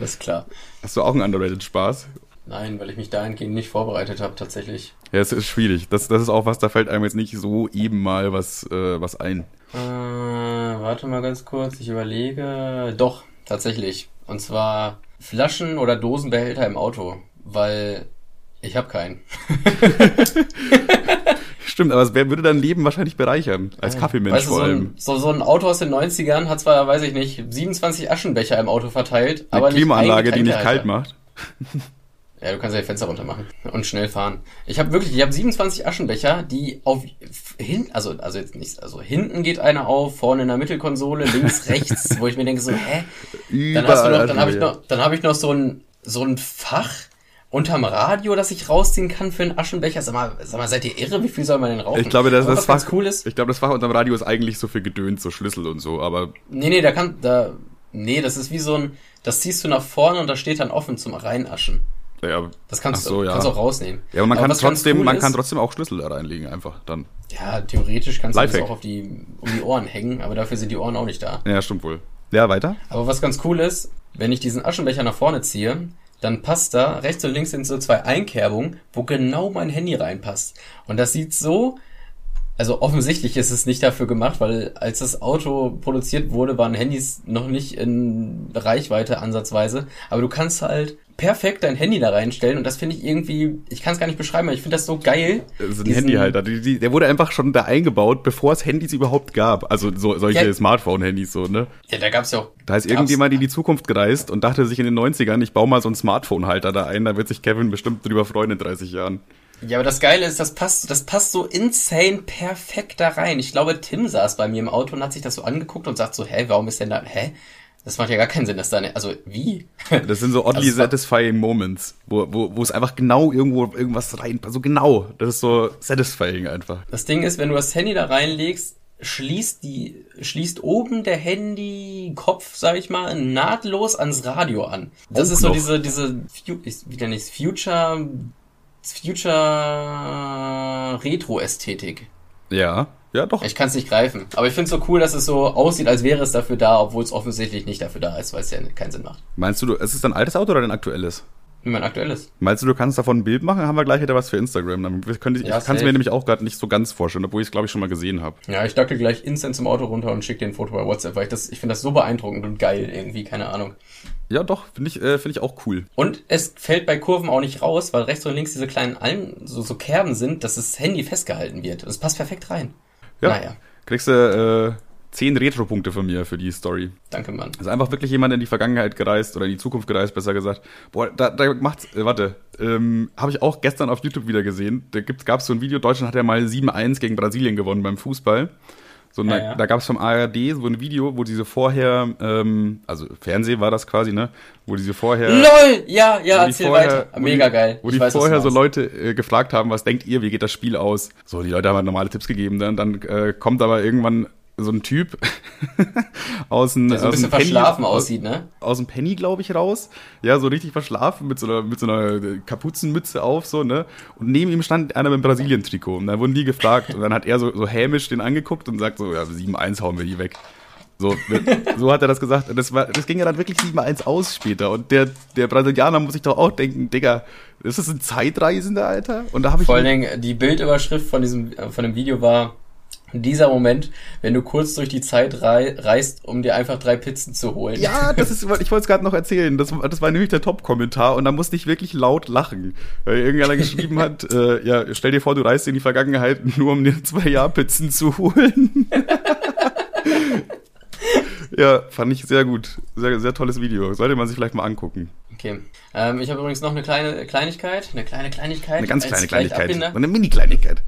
[SPEAKER 1] das ist klar.
[SPEAKER 2] Hast du auch einen underrated Spaß?
[SPEAKER 1] Nein, weil ich mich dahingehend nicht vorbereitet habe, tatsächlich.
[SPEAKER 2] Ja, es ist schwierig. Das, das ist auch was, da fällt einem jetzt nicht so eben mal was, äh, was ein.
[SPEAKER 1] Äh, warte mal ganz kurz, ich überlege. Doch, tatsächlich. Und zwar Flaschen- oder Dosenbehälter im Auto, weil ich habe keinen.
[SPEAKER 2] Stimmt, aber es würde dein Leben wahrscheinlich bereichern. Als ja. Kaffeemensch weißt du, vor allem.
[SPEAKER 1] So, ein, so, so ein Auto aus den 90ern hat zwar, weiß ich nicht, 27 Aschenbecher im Auto verteilt,
[SPEAKER 2] Eine
[SPEAKER 1] aber
[SPEAKER 2] Klimaanlage, die nicht kalt macht.
[SPEAKER 1] Ja, du kannst ja die Fenster runter machen und schnell fahren. Ich habe wirklich, ich habe 27 Aschenbecher, die auf hinten, also also jetzt nicht, also hinten geht einer auf, vorne in der Mittelkonsole, links, rechts, wo ich mir denke so, hä? Dann hast du noch, dann habe ich noch, dann habe ich noch so ein so ein Fach unterm Radio, das ich rausziehen kann für einen Aschenbecher. Sag mal, sag mal, seid ihr irre? Wie viel soll man denn rauchen?
[SPEAKER 2] Ich glaube, das, das Fach cool ist. Ich glaube, das Fach unterm Radio ist eigentlich so für Gedöns, so Schlüssel und so, aber
[SPEAKER 1] Nee, nee, da kann da nee, das ist wie so ein das ziehst du nach vorne und da steht dann offen zum Reinaschen.
[SPEAKER 2] Ja,
[SPEAKER 1] das kannst,
[SPEAKER 2] so,
[SPEAKER 1] du
[SPEAKER 2] ja.
[SPEAKER 1] kannst auch rausnehmen.
[SPEAKER 2] Ja, aber man aber kann trotzdem, cool man ist, kann trotzdem auch Schlüssel da reinlegen, einfach dann.
[SPEAKER 1] Ja, theoretisch kannst Lifehack. du das auch auf die, um die Ohren hängen, aber dafür sind die Ohren auch nicht da.
[SPEAKER 2] Ja, stimmt wohl. Ja, weiter.
[SPEAKER 1] Aber was ganz cool ist, wenn ich diesen Aschenbecher nach vorne ziehe, dann passt da, rechts und links sind so zwei Einkerbungen, wo genau mein Handy reinpasst. Und das sieht so, also offensichtlich ist es nicht dafür gemacht, weil als das Auto produziert wurde, waren Handys noch nicht in Reichweite ansatzweise. Aber du kannst halt perfekt dein Handy da reinstellen und das finde ich irgendwie, ich kann es gar nicht beschreiben, aber ich finde das so geil.
[SPEAKER 2] Das ist ein Handyhalter. Der wurde einfach schon da eingebaut, bevor es Handys überhaupt gab. Also so, solche ja. Smartphone-Handys so, ne?
[SPEAKER 1] Ja, da gab's ja auch.
[SPEAKER 2] Da ist irgendjemand in die Zukunft gereist und dachte sich in den 90ern, ich baue mal so einen Smartphone-Halter da ein, da wird sich Kevin bestimmt drüber freuen in 30 Jahren.
[SPEAKER 1] Ja, aber das Geile ist, das passt, das passt so insane perfekt da rein. Ich glaube, Tim saß bei mir im Auto und hat sich das so angeguckt und sagt so, hä, warum ist denn da, hä? Das macht ja gar keinen Sinn, dass da, ne, also wie?
[SPEAKER 2] Das sind so oddly also, satisfying Moments, wo, wo, wo es einfach genau irgendwo irgendwas rein, so genau. Das ist so satisfying einfach.
[SPEAKER 1] Das Ding ist, wenn du das Handy da reinlegst, schließt die, schließt oben der Handy-Kopf, sag ich mal, nahtlos ans Radio an. Das oh, ist so diese, diese, wie denn nicht, Future Future Retro-Ästhetik.
[SPEAKER 2] Ja, ja doch.
[SPEAKER 1] Ich kann es nicht greifen. Aber ich finde es so cool, dass es so aussieht, als wäre es dafür da, obwohl es offensichtlich nicht dafür da ist, weil es ja keinen Sinn macht.
[SPEAKER 2] Meinst du, du es ist ein altes Auto oder ein aktuelles?
[SPEAKER 1] Mein aktuelles.
[SPEAKER 2] Meinst du, du kannst davon ein Bild machen? Haben wir gleich wieder was für Instagram. Dann können, ja, ich kann es mir nämlich auch gerade nicht so ganz vorstellen, obwohl ich es, glaube ich, schon mal gesehen habe.
[SPEAKER 1] Ja, ich dackel gleich instant zum Auto runter und schicke dir ein Foto bei WhatsApp, weil ich das, ich finde das so beeindruckend und geil irgendwie, keine Ahnung.
[SPEAKER 2] Ja, doch, finde ich, äh, finde ich auch cool.
[SPEAKER 1] Und es fällt bei Kurven auch nicht raus, weil rechts und links diese kleinen Allen, so, so Kerben sind, dass das Handy festgehalten wird. Das passt perfekt rein.
[SPEAKER 2] Ja. Naja. Kriegst du, äh, zehn Retro-Punkte von mir für die Story.
[SPEAKER 1] Danke, Mann.
[SPEAKER 2] Also einfach wirklich jemand in die Vergangenheit gereist oder in die Zukunft gereist, besser gesagt. Boah, da, da macht's, äh, warte, ähm, habe ich auch gestern auf YouTube wieder gesehen. Da gibt's, gab's so ein Video, Deutschland hat ja mal 7-1 gegen Brasilien gewonnen beim Fußball. So, ja, da, ja. da gab es vom ARD so ein Video, wo diese vorher, ähm, also Fernsehen war das quasi, ne? Wo diese vorher.
[SPEAKER 1] LOL! Ja, ja, erzähl vorher, weiter. Mega
[SPEAKER 2] die,
[SPEAKER 1] geil.
[SPEAKER 2] Wo ich die weiß, vorher so Leute äh, gefragt haben, was denkt ihr, wie geht das Spiel aus? So, die Leute haben halt normale Tipps gegeben, dann, dann äh, kommt aber irgendwann so ein Typ aus dem
[SPEAKER 1] Der so ein bisschen Penny, verschlafen aussieht, ne?
[SPEAKER 2] Aus dem Penny, glaube ich, raus. Ja, so richtig verschlafen mit so einer mit so einer Kapuzenmütze auf so, ne? Und neben ihm stand einer mit einem Brasilien-Trikot und dann wurden die gefragt und dann hat er so so hämisch den angeguckt und sagt so, ja, 7-1 hauen wir die weg. So, so hat er das gesagt. Und das, war, das ging ja dann wirklich 7-1 aus später. Und der, der Brasilianer muss sich doch auch denken, Digga, ist das ein Zeitreisender, Alter? Und da habe ich.
[SPEAKER 1] Vor allen Dingen, die Bildüberschrift von diesem, von dem Video war, dieser Moment, wenn du kurz durch die Zeit rei reist, um dir einfach drei Pizzen zu holen.
[SPEAKER 2] Ja, das ist, ich wollte es gerade noch erzählen. Das, das war nämlich der Top-Kommentar und da musste ich wirklich laut lachen. Weil irgendeiner geschrieben hat, äh, ja, stell dir vor, du reist in die Vergangenheit, nur um dir zwei Jahr-Pizzen zu holen. ja, fand ich sehr gut. Sehr, sehr tolles Video. Sollte man sich vielleicht mal angucken.
[SPEAKER 1] Okay. Ähm, ich habe übrigens noch eine kleine Kleinigkeit. Eine kleine Kleinigkeit.
[SPEAKER 2] Eine ganz kleine Kleinigkeit. Eine Mini-Kleinigkeit.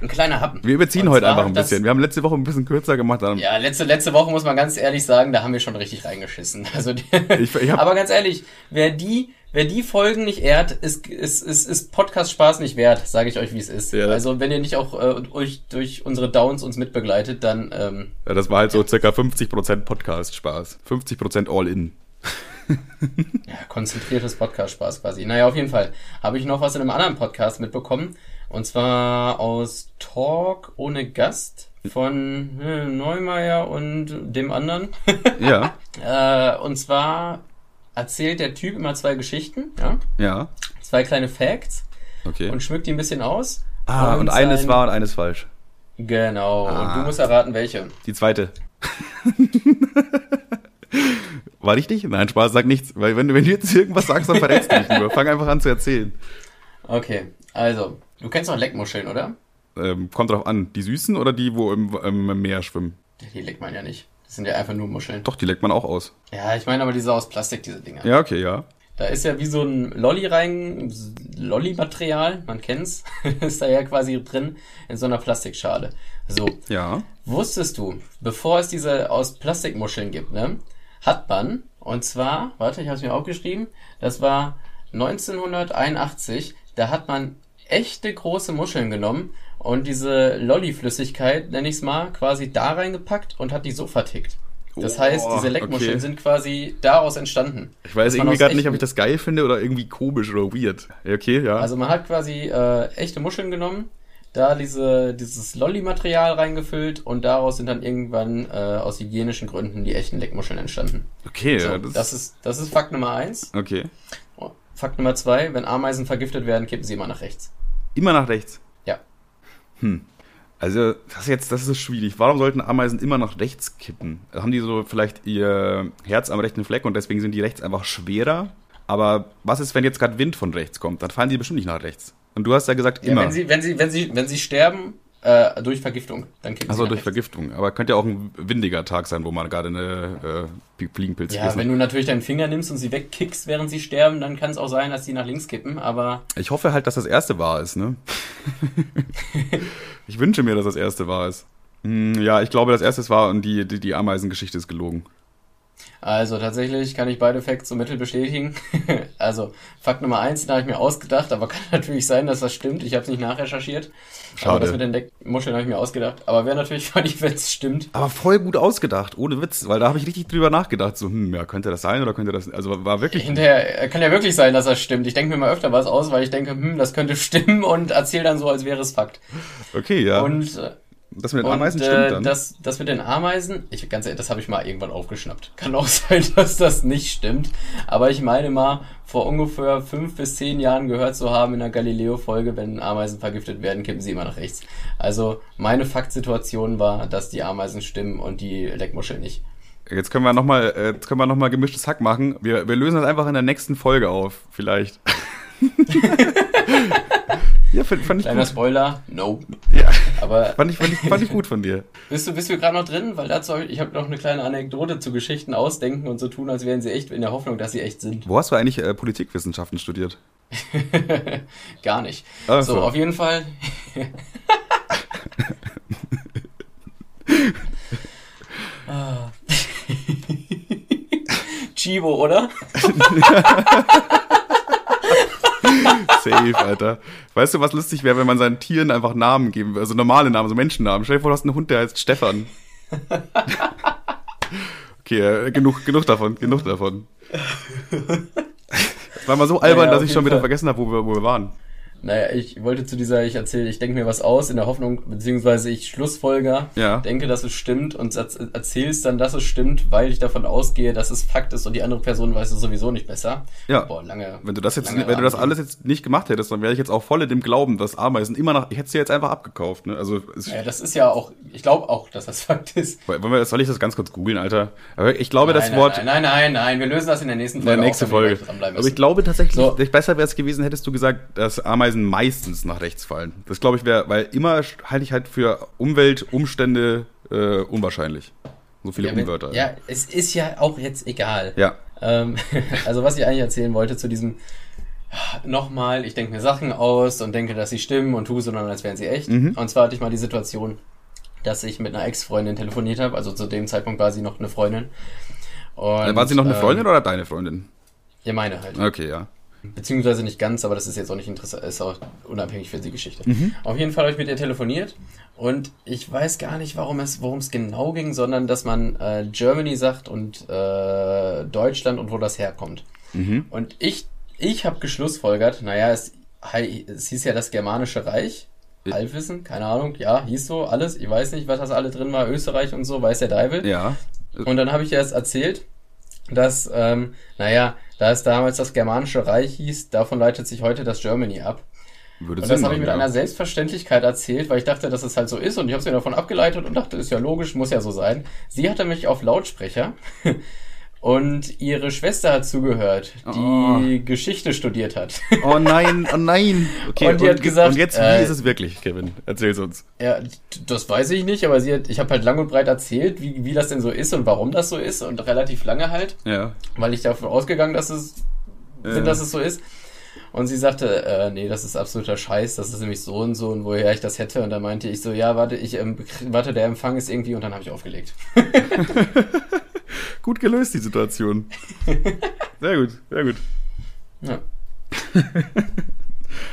[SPEAKER 1] Ein kleiner Happen.
[SPEAKER 2] Wir überziehen heute einfach ein bisschen. Wir haben letzte Woche ein bisschen kürzer gemacht.
[SPEAKER 1] Ja, letzte, letzte Woche muss man ganz ehrlich sagen, da haben wir schon richtig reingeschissen. Also die, ich, ich aber ganz ehrlich, wer die, wer die Folgen nicht ehrt, ist, ist, ist, ist Podcast Spaß nicht wert, sage ich euch, wie es ist. Ja. Also wenn ihr nicht auch äh, euch durch unsere Downs uns mitbegleitet, dann. Ähm,
[SPEAKER 2] ja, das war halt so circa 50% Podcast Spaß, 50% All in.
[SPEAKER 1] ja, konzentriertes Podcast Spaß quasi. Naja, auf jeden Fall habe ich noch was in einem anderen Podcast mitbekommen. Und zwar aus Talk ohne Gast von äh, Neumeier und dem anderen.
[SPEAKER 2] ja.
[SPEAKER 1] äh, und zwar erzählt der Typ immer zwei Geschichten, ja?
[SPEAKER 2] Ja.
[SPEAKER 1] zwei kleine Facts
[SPEAKER 2] Okay.
[SPEAKER 1] und schmückt die ein bisschen aus.
[SPEAKER 2] Ah, und eines
[SPEAKER 1] sein-
[SPEAKER 2] war und eines falsch.
[SPEAKER 1] Genau. Und
[SPEAKER 2] Ah.
[SPEAKER 1] du musst erraten, welche.
[SPEAKER 2] Die zweite. War richtig? Nein, Spaß, sag nichts. Weil wenn, du- wenn du jetzt irgendwas sagst, dann verrätst du dich nur. Fang einfach an zu erzählen.
[SPEAKER 1] Okay, also, du kennst doch Leckmuscheln, oder?
[SPEAKER 2] Ähm, kommt drauf an. Die süßen oder die, wo im, im Meer schwimmen?
[SPEAKER 1] Die leckt man ja nicht. Das sind ja einfach nur Muscheln.
[SPEAKER 2] Doch, die leckt man auch aus.
[SPEAKER 1] Ja, ich meine aber diese aus Plastik, diese Dinger.
[SPEAKER 2] Ja, okay, ja.
[SPEAKER 1] Da ist ja wie so ein Lolli rein, Lolli-Material, man kennt's, ist da ja quasi drin in so einer Plastikschale. So,
[SPEAKER 2] Ja.
[SPEAKER 1] wusstest du, bevor es diese aus Plastikmuscheln gibt, ne, hat man, und zwar, warte, ich habe es mir aufgeschrieben, das war 1981, da hat man echte große Muscheln genommen und diese Lolli-Flüssigkeit, nenn ich's mal, quasi da reingepackt und hat die so vertickt. Das
[SPEAKER 2] Oh,
[SPEAKER 1] heißt, diese Leckmuscheln
[SPEAKER 2] okay.
[SPEAKER 1] sind quasi daraus entstanden.
[SPEAKER 2] Ich weiß irgendwie gerade nicht, ob ich das geil finde oder irgendwie komisch oder weird. Okay, ja.
[SPEAKER 1] Also man hat quasi äh, echte Muscheln genommen, da diese, dieses Lolli-Material reingefüllt und daraus sind dann irgendwann äh, aus hygienischen Gründen die echten Leckmuscheln entstanden.
[SPEAKER 2] okay,
[SPEAKER 1] So, das,
[SPEAKER 2] das,
[SPEAKER 1] ist, das ist Fakt Nummer eins.
[SPEAKER 2] okay.
[SPEAKER 1] Fakt Nummer zwei, wenn Ameisen vergiftet werden, kippen sie immer nach rechts.
[SPEAKER 2] Immer nach rechts.
[SPEAKER 1] Ja.
[SPEAKER 2] Also, das ist jetzt, das ist schwierig. Warum sollten Ameisen immer nach rechts kippen? Haben die so vielleicht ihr Herz am rechten Fleck und deswegen sind die rechts einfach schwerer? Aber was ist, wenn jetzt gerade Wind von rechts kommt? Dann fallen die bestimmt nicht nach rechts. Und du hast ja gesagt,
[SPEAKER 1] ja
[SPEAKER 2] immer.
[SPEAKER 1] wenn, sie, wenn, sie, wenn, sie, wenn sie sterben äh, durch Vergiftung, dann
[SPEAKER 2] Achso, durch
[SPEAKER 1] rechts.
[SPEAKER 2] Vergiftung. Aber könnte ja auch ein windiger Tag sein, wo man gerade eine äh, Fliegenpilz
[SPEAKER 1] Ja, wenn du natürlich deinen Finger nimmst und sie wegkickst, während sie sterben, dann kann es auch sein, dass sie nach links kippen, aber
[SPEAKER 2] Ich hoffe halt, dass das erste wahr ist, ne? ich wünsche mir, dass das erste wahr ist. Hm, Ja, ich glaube, das erste ist wahr und die, die, die Ameisengeschichte ist gelogen.
[SPEAKER 1] Also tatsächlich kann ich beide Facts so mittel bestätigen. also Fakt Nummer eins, den habe ich mir ausgedacht, aber kann natürlich sein, dass das stimmt. Ich habe es nicht nachrecherchiert. Aber
[SPEAKER 2] Schade.
[SPEAKER 1] das mit den Deckmuscheln habe ich mir ausgedacht. Aber wäre natürlich funny, wenn es stimmt.
[SPEAKER 2] Aber voll gut ausgedacht, ohne Witz, weil da habe ich richtig drüber nachgedacht. So, hm, ja, könnte das sein oder könnte das. Also war wirklich.
[SPEAKER 1] Hinterher äh, kann ja wirklich sein, dass das stimmt. Ich denke mir mal öfter was aus, weil ich denke, hm, das könnte stimmen und erzähle dann so, als wäre es Fakt.
[SPEAKER 2] Okay, ja.
[SPEAKER 1] Und äh,
[SPEAKER 2] das mit den
[SPEAKER 1] Und
[SPEAKER 2] Ameisen
[SPEAKER 1] äh,
[SPEAKER 2] stimmt dann.
[SPEAKER 1] das, das mit den Ameisen, ich ganz ehrlich, das habe ich mal irgendwann aufgeschnappt. Kann auch sein, dass das nicht stimmt. Aber ich meine mal, vor ungefähr fünf bis zehn Jahren gehört zu haben in der Galileo-Folge, wenn Ameisen vergiftet werden, kippen sie immer nach rechts. Also meine Faktsituation war, dass die Ameisen stimmen und die Leckmuscheln nicht.
[SPEAKER 2] Jetzt können wir nochmal, äh, jetzt können wir noch mal gemischtes Hack machen. Wir, wir lösen das einfach in der nächsten Folge auf, vielleicht. ja, fand, fand ich
[SPEAKER 1] Kleiner
[SPEAKER 2] gut.
[SPEAKER 1] Spoiler, no.
[SPEAKER 2] Ja,
[SPEAKER 1] Aber
[SPEAKER 2] fand ich, fand ich, fand ich gut von dir.
[SPEAKER 1] bist du, bist du gerade noch drin? Weil dazu, hab ich ich habe noch eine kleine Anekdote zu Geschichten ausdenken und so tun, als wären sie echt, in der Hoffnung, dass sie echt sind.
[SPEAKER 2] Wo hast du eigentlich äh, Politikwissenschaften studiert?
[SPEAKER 1] Gar nicht.
[SPEAKER 2] Ach
[SPEAKER 1] so, auf jeden Fall. Ah. Chibo, oder?
[SPEAKER 2] Safe, Alter. Weißt du, was lustig wäre, wenn man seinen Tieren einfach Namen geben würde? Also normale Namen, so Menschennamen. Stell dir vor, du hast einen Hund, der heißt Stefan. Okay, äh, genug, genug davon, genug davon. Das war mal so albern,
[SPEAKER 1] Naja,
[SPEAKER 2] dass
[SPEAKER 1] auf
[SPEAKER 2] ich schon wieder
[SPEAKER 1] Fall.
[SPEAKER 2] vergessen habe, wo wir, wo wir waren.
[SPEAKER 1] Naja, ich wollte zu dieser, ich erzähle, ich denke mir was aus in der Hoffnung, beziehungsweise ich Schlussfolger,
[SPEAKER 2] Ja.
[SPEAKER 1] denke, dass es stimmt und erz- erzähl's dann, dass es stimmt, weil ich davon ausgehe, dass es Fakt ist und die andere Person weiß es sowieso nicht besser.
[SPEAKER 2] Ja.
[SPEAKER 1] Boah, lange.
[SPEAKER 2] Wenn du das jetzt, wenn du das alles jetzt nicht gemacht hättest, dann wäre ich jetzt auch voll in dem Glauben, dass Ameisen immer noch, ich hätte sie jetzt einfach abgekauft, ne? Also,
[SPEAKER 1] Ja, das ist ja auch, ich glaube auch, dass das Fakt ist.
[SPEAKER 2] wollen wir, soll ich das ganz kurz googeln, Alter? Aber ich glaube, das
[SPEAKER 1] nein,
[SPEAKER 2] Wort,
[SPEAKER 1] Nein, nein, nein, nein, wir lösen das in der nächsten
[SPEAKER 2] in der
[SPEAKER 1] Folge.
[SPEAKER 2] nächsten Folge. Aber ich glaube tatsächlich,
[SPEAKER 1] So.
[SPEAKER 2] besser wäre es gewesen, hättest du gesagt, dass Ameisen meistens nach rechts fallen. Das glaube ich wäre, weil immer halte ich halt für Umweltumstände äh, unwahrscheinlich. So viele
[SPEAKER 1] ja, wenn,
[SPEAKER 2] Umwörter.
[SPEAKER 1] ja, es ist ja auch jetzt egal.
[SPEAKER 2] ja.
[SPEAKER 1] Ähm, also was ich eigentlich erzählen wollte zu diesem nochmal, ich denke mir Sachen aus und denke, dass sie stimmen und tue so, dann als wären sie echt.
[SPEAKER 2] Mhm.
[SPEAKER 1] Und zwar hatte ich mal die Situation, dass ich mit einer Ex-Freundin telefoniert habe, also zu dem Zeitpunkt war sie noch eine Freundin. Und,
[SPEAKER 2] War sie noch eine
[SPEAKER 1] ähm,
[SPEAKER 2] Freundin oder deine Freundin?
[SPEAKER 1] Ja, meine halt.
[SPEAKER 2] Okay, ja.
[SPEAKER 1] Beziehungsweise nicht ganz, aber das ist jetzt auch nicht interessant, ist auch unabhängig für die Geschichte.
[SPEAKER 2] Mhm.
[SPEAKER 1] Auf jeden Fall habe ich mit ihr telefoniert und ich weiß gar nicht, warum es, worum es genau ging, sondern dass man äh, Germany sagt und äh, Deutschland und wo das herkommt.
[SPEAKER 2] Mhm.
[SPEAKER 1] Und ich, ich habe geschlussfolgert, naja, es, es hieß ja das Germanische Reich. Halbwissen, keine Ahnung, ja, hieß so, alles. Ich weiß nicht, was das alle drin war, Österreich und so, weiß der Deibel.
[SPEAKER 2] Ja.
[SPEAKER 1] Und dann habe ich ihr das erzählt, dass, ähm, naja, da es damals das Germanische Reich hieß, davon leitet sich heute das Germany ab. Würde und das habe ich mit ja. einer Selbstverständlichkeit erzählt, weil ich dachte, dass es halt so ist und ich habe es mir davon abgeleitet und dachte, ist ja logisch, muss ja so sein. Sie hatte mich auf Lautsprecher und ihre Schwester hat zugehört, die oh. Geschichte studiert hat.
[SPEAKER 2] Oh nein, oh nein. Okay,
[SPEAKER 1] und, die und, hat gesagt,
[SPEAKER 2] und jetzt, wie äh, ist es wirklich, Kevin? Erzähl's uns.
[SPEAKER 1] Ja, das weiß ich nicht, aber sie hat, ich habe halt lang und breit erzählt, wie, wie das denn so ist und warum das so ist und relativ lange halt.
[SPEAKER 2] Ja.
[SPEAKER 1] Weil ich davon ausgegangen, dass es, ja. bin, dass es so ist. Und sie sagte, äh, nee, das ist absoluter Scheiß, das ist nämlich so und so und woher ich das hätte. Und da meinte ich so, ja, warte, ich, ähm, warte, der Empfang ist irgendwie und dann habe ich aufgelegt.
[SPEAKER 2] gut gelöst, die Situation. Sehr gut, sehr gut.
[SPEAKER 1] Ja.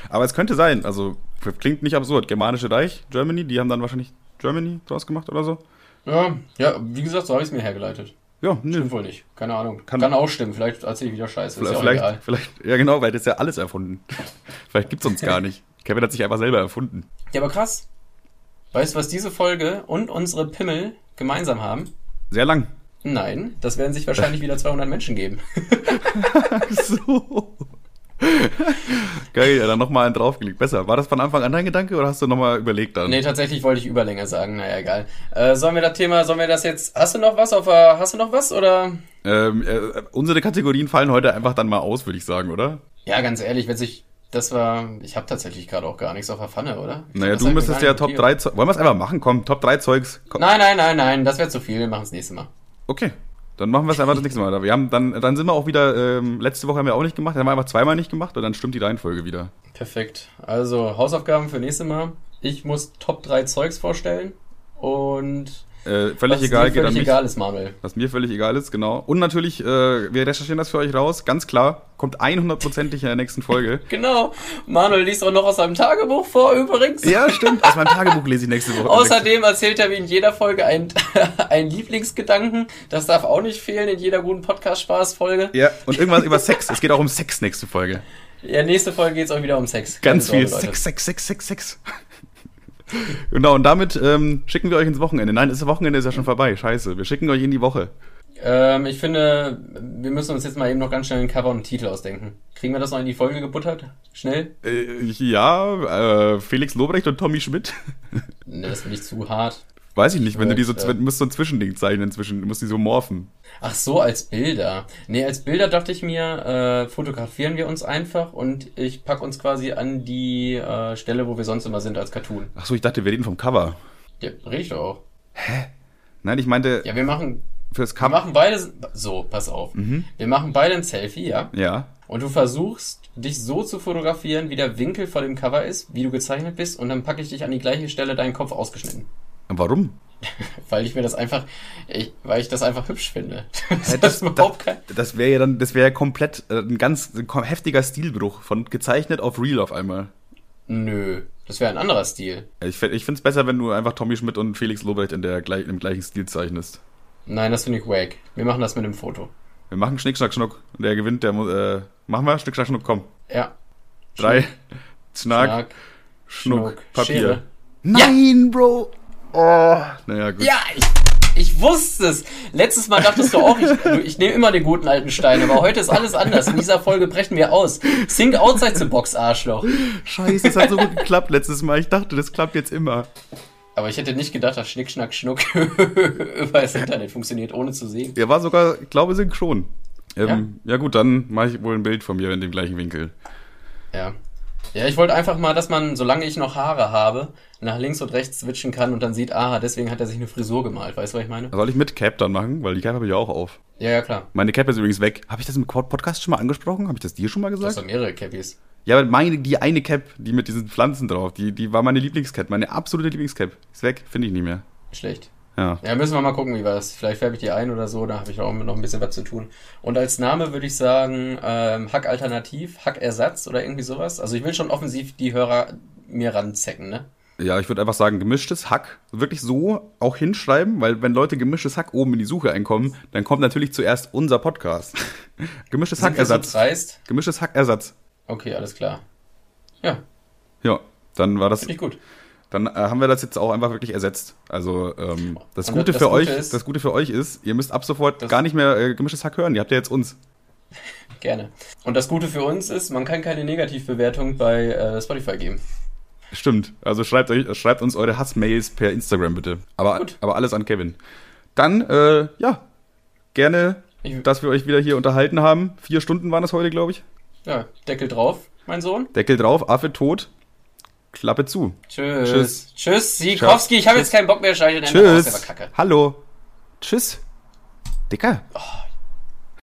[SPEAKER 2] Aber es könnte sein, also klingt nicht absurd. Germanische Reich, Germany, die haben dann wahrscheinlich Germany draus gemacht oder so.
[SPEAKER 1] Ja, ja, wie gesagt, so habe ich es mir hergeleitet.
[SPEAKER 2] Ja,
[SPEAKER 1] nö. Stimmt wohl nicht. Keine Ahnung. Kann, Kann auch stimmen. Vielleicht erzähle ich wieder Scheiße.
[SPEAKER 2] Vielleicht, vielleicht, vielleicht, ja genau, weil das ist ja alles erfunden. vielleicht gibt es uns gar nicht. Kevin hat sich einfach selber erfunden.
[SPEAKER 1] Ja, aber krass. Weißt du, was diese Folge und unsere Pimmel gemeinsam haben?
[SPEAKER 2] Sehr lang.
[SPEAKER 1] Nein, das werden sich wahrscheinlich wieder 200 Menschen geben.
[SPEAKER 2] so. Geil, ja, dann nochmal einen draufgelegt. Besser. War das von Anfang an dein Gedanke oder hast du nochmal überlegt dann?
[SPEAKER 1] Nee, tatsächlich wollte ich Überlänge sagen. Naja, egal. Äh, sollen wir das Thema, sollen wir das jetzt, hast du noch was auf, hast du noch was oder?
[SPEAKER 2] Ähm, äh, unsere Kategorien fallen heute einfach dann mal aus, würde ich sagen, oder?
[SPEAKER 1] Ja, ganz ehrlich, wenn sich, das war, ich habe tatsächlich gerade auch gar nichts auf der Pfanne, oder?
[SPEAKER 2] Ich naja, du müsstest ja Top 3, wollen wir es einfach machen? Komm, Top 3 Zeugs. Komm.
[SPEAKER 1] Nein, nein, nein, nein, das wäre zu viel, wir machen es nächste Mal.
[SPEAKER 2] Okay, dann machen wir es einfach das nächste Mal. Wir haben dann, dann sind wir auch wieder, ähm, letzte Woche haben wir auch nicht gemacht, dann haben wir einfach zweimal nicht gemacht und dann stimmt die Reihenfolge wieder.
[SPEAKER 1] Perfekt. Also Hausaufgaben für nächste Mal. Ich muss Top 3 Zeugs vorstellen und
[SPEAKER 2] äh, völlig egal,
[SPEAKER 1] geht völlig an mich. egal ist, Marmel.
[SPEAKER 2] Was mir völlig egal ist, genau. Und natürlich, äh, wir recherchieren das für euch raus, ganz klar. Kommt 100%ig in der nächsten Folge.
[SPEAKER 1] genau. Manuel liest auch noch aus seinem Tagebuch vor, übrigens.
[SPEAKER 2] Ja, stimmt. Aus meinem Tagebuch lese ich nächste Woche.
[SPEAKER 1] Außerdem erzählt er wie in jeder Folge ein, ein Lieblingsgedanken. Das darf auch nicht fehlen in jeder guten Podcast-Spaß-Folge.
[SPEAKER 2] Ja, und irgendwas über Sex. Es geht auch um Sex nächste Folge.
[SPEAKER 1] Ja, nächste Folge geht es auch wieder um Sex.
[SPEAKER 2] Ganz viel Sorge, Sex, Sex, Sex, Sex, Sex. genau, und damit ähm, schicken wir euch ins Wochenende. Nein, das Wochenende ist ja schon vorbei. Scheiße. Wir schicken euch in die Woche.
[SPEAKER 1] Ähm, ich finde, wir müssen uns jetzt mal eben noch ganz schnell einen Cover und einen Titel ausdenken. Kriegen wir das noch in die Folge gebuttert? Schnell?
[SPEAKER 2] Äh, ja, äh, Felix Lobrecht und Tommy Schmidt.
[SPEAKER 1] ne, das finde ich zu hart.
[SPEAKER 2] Weiß ich nicht, wenn du die so, äh, musst so ein Zwischending zeichnen zwischen, du musst die so morphen.
[SPEAKER 1] Ach so, als Bilder. Nee, als Bilder dachte ich mir, äh, fotografieren wir uns einfach und ich pack uns quasi an die äh, Stelle, wo wir sonst immer sind, als Cartoon.
[SPEAKER 2] Ach so, ich dachte, wir reden vom Cover.
[SPEAKER 1] Ja, rede ich doch auch.
[SPEAKER 2] Hä? Nein, ich meinte.
[SPEAKER 1] Ja, wir machen.
[SPEAKER 2] Fürs Cover.
[SPEAKER 1] Wir machen beide. So, pass auf. Mhm. Wir machen beide ein Selfie, ja?
[SPEAKER 2] Ja.
[SPEAKER 1] Und du versuchst, dich so zu fotografieren, wie der Winkel vor dem Cover ist, wie du gezeichnet bist, und dann packe ich dich an die gleiche Stelle, deinen Kopf ausgeschnitten.
[SPEAKER 2] Warum?
[SPEAKER 1] weil ich mir das einfach, ich, weil ich das einfach hübsch finde.
[SPEAKER 2] das, das, das wäre ja dann, das wäre ja komplett äh, ein ganz ein heftiger Stilbruch von gezeichnet auf real auf einmal.
[SPEAKER 1] Nö, das wäre ein anderer Stil.
[SPEAKER 2] Ich, ich finde es besser, wenn du einfach Tommy Schmidt und Felix Lobrecht in der im gleichen Stil zeichnest.
[SPEAKER 1] Nein, das finde ich wack. Wir machen das mit dem Foto.
[SPEAKER 2] Wir machen Schnick, Schnack, Schnuck. Der gewinnt, der muss, äh, machen wir Schnick, Schnack, Schnuck, komm.
[SPEAKER 1] Ja.
[SPEAKER 2] Drei, Schnack, Schnack Schnuck, Schnuck, Papier. Schere.
[SPEAKER 1] Nein,
[SPEAKER 2] ja. Bro! Oh, naja, gut.
[SPEAKER 1] Ja, ich, ich wusste es. Letztes Mal dachtest du auch, ich, ich nehme immer den guten alten Stein, aber heute ist alles anders. In dieser Folge brechen wir aus. Think outside the box, Arschloch.
[SPEAKER 2] Scheiße, es hat so gut geklappt letztes Mal. Ich dachte, das klappt jetzt immer.
[SPEAKER 1] Aber ich hätte nicht gedacht, dass Schnick, Schnack, Schnuck über das Internet funktioniert, ohne zu sehen.
[SPEAKER 2] Er war sogar, ich glaube, synchron. Ähm, ja? ja gut, dann mache ich wohl ein Bild von mir in dem gleichen Winkel.
[SPEAKER 1] Ja. Ja, ich wollte einfach mal, dass man, solange ich noch Haare habe, nach links und rechts switchen kann und dann sieht, aha, deswegen hat er sich eine Frisur gemalt. Weißt du, was ich meine?
[SPEAKER 2] Soll ich mit Cap dann machen? Weil die Cap habe ich ja auch auf.
[SPEAKER 1] Ja, ja, klar.
[SPEAKER 2] Meine Cap ist übrigens weg. Habe ich das im Podcast schon mal angesprochen? Habe ich das dir schon mal gesagt?
[SPEAKER 1] Du hast mehrere Cappies.
[SPEAKER 2] Ja, aber meine, die eine Cap, die mit diesen Pflanzen drauf, die, die war meine Lieblingscap, meine absolute Lieblingscap. Ist weg, finde ich nicht mehr.
[SPEAKER 1] Schlecht.
[SPEAKER 2] Ja.
[SPEAKER 1] Ja, müssen wir mal gucken, wie war das. Vielleicht färbe ich die ein oder so, da habe ich auch noch ein bisschen was zu tun. Und als Name würde ich sagen, ähm, Hack Alternativ, Hack Ersatz oder irgendwie sowas. Also ich will schon offensiv die Hörer mir ranzecken, ne?
[SPEAKER 2] Ja, ich würde einfach sagen, gemischtes Hack. Wirklich so auch hinschreiben, weil wenn Leute gemischtes Hack oben in die Suche einkommen, dann kommt natürlich zuerst unser Podcast. gemischtes Hackersatz.
[SPEAKER 1] So
[SPEAKER 2] gemischtes Hackersatz.
[SPEAKER 1] Okay, alles klar. Ja.
[SPEAKER 2] Ja, dann war das.
[SPEAKER 1] Finde ich gut.
[SPEAKER 2] Dann äh, haben wir das jetzt auch einfach wirklich ersetzt. Also ähm, das Gute das für Gute euch, ist, das Gute für euch ist, ihr müsst ab sofort gar nicht mehr äh, gemischtes Hack hören. Ihr habt ja jetzt uns.
[SPEAKER 1] Gerne. Und das Gute für uns ist, man kann keine Negativbewertung bei äh, Spotify geben.
[SPEAKER 2] Stimmt. Also schreibt euch, schreibt uns eure Hassmails per Instagram bitte. Aber, aber alles an Kevin. Dann, äh, ja, gerne, ich, dass wir euch wieder hier unterhalten haben. Vier Stunden waren es heute, glaube ich.
[SPEAKER 1] Ja, Deckel drauf, mein Sohn.
[SPEAKER 2] Deckel drauf, Affe tot. Klappe zu.
[SPEAKER 1] Tschüss. Tschüss. Tschüss, Sikowski. Ich habe jetzt keinen Bock mehr.
[SPEAKER 2] Tschüss. Hallo. Tschüss. Dicker. Oh.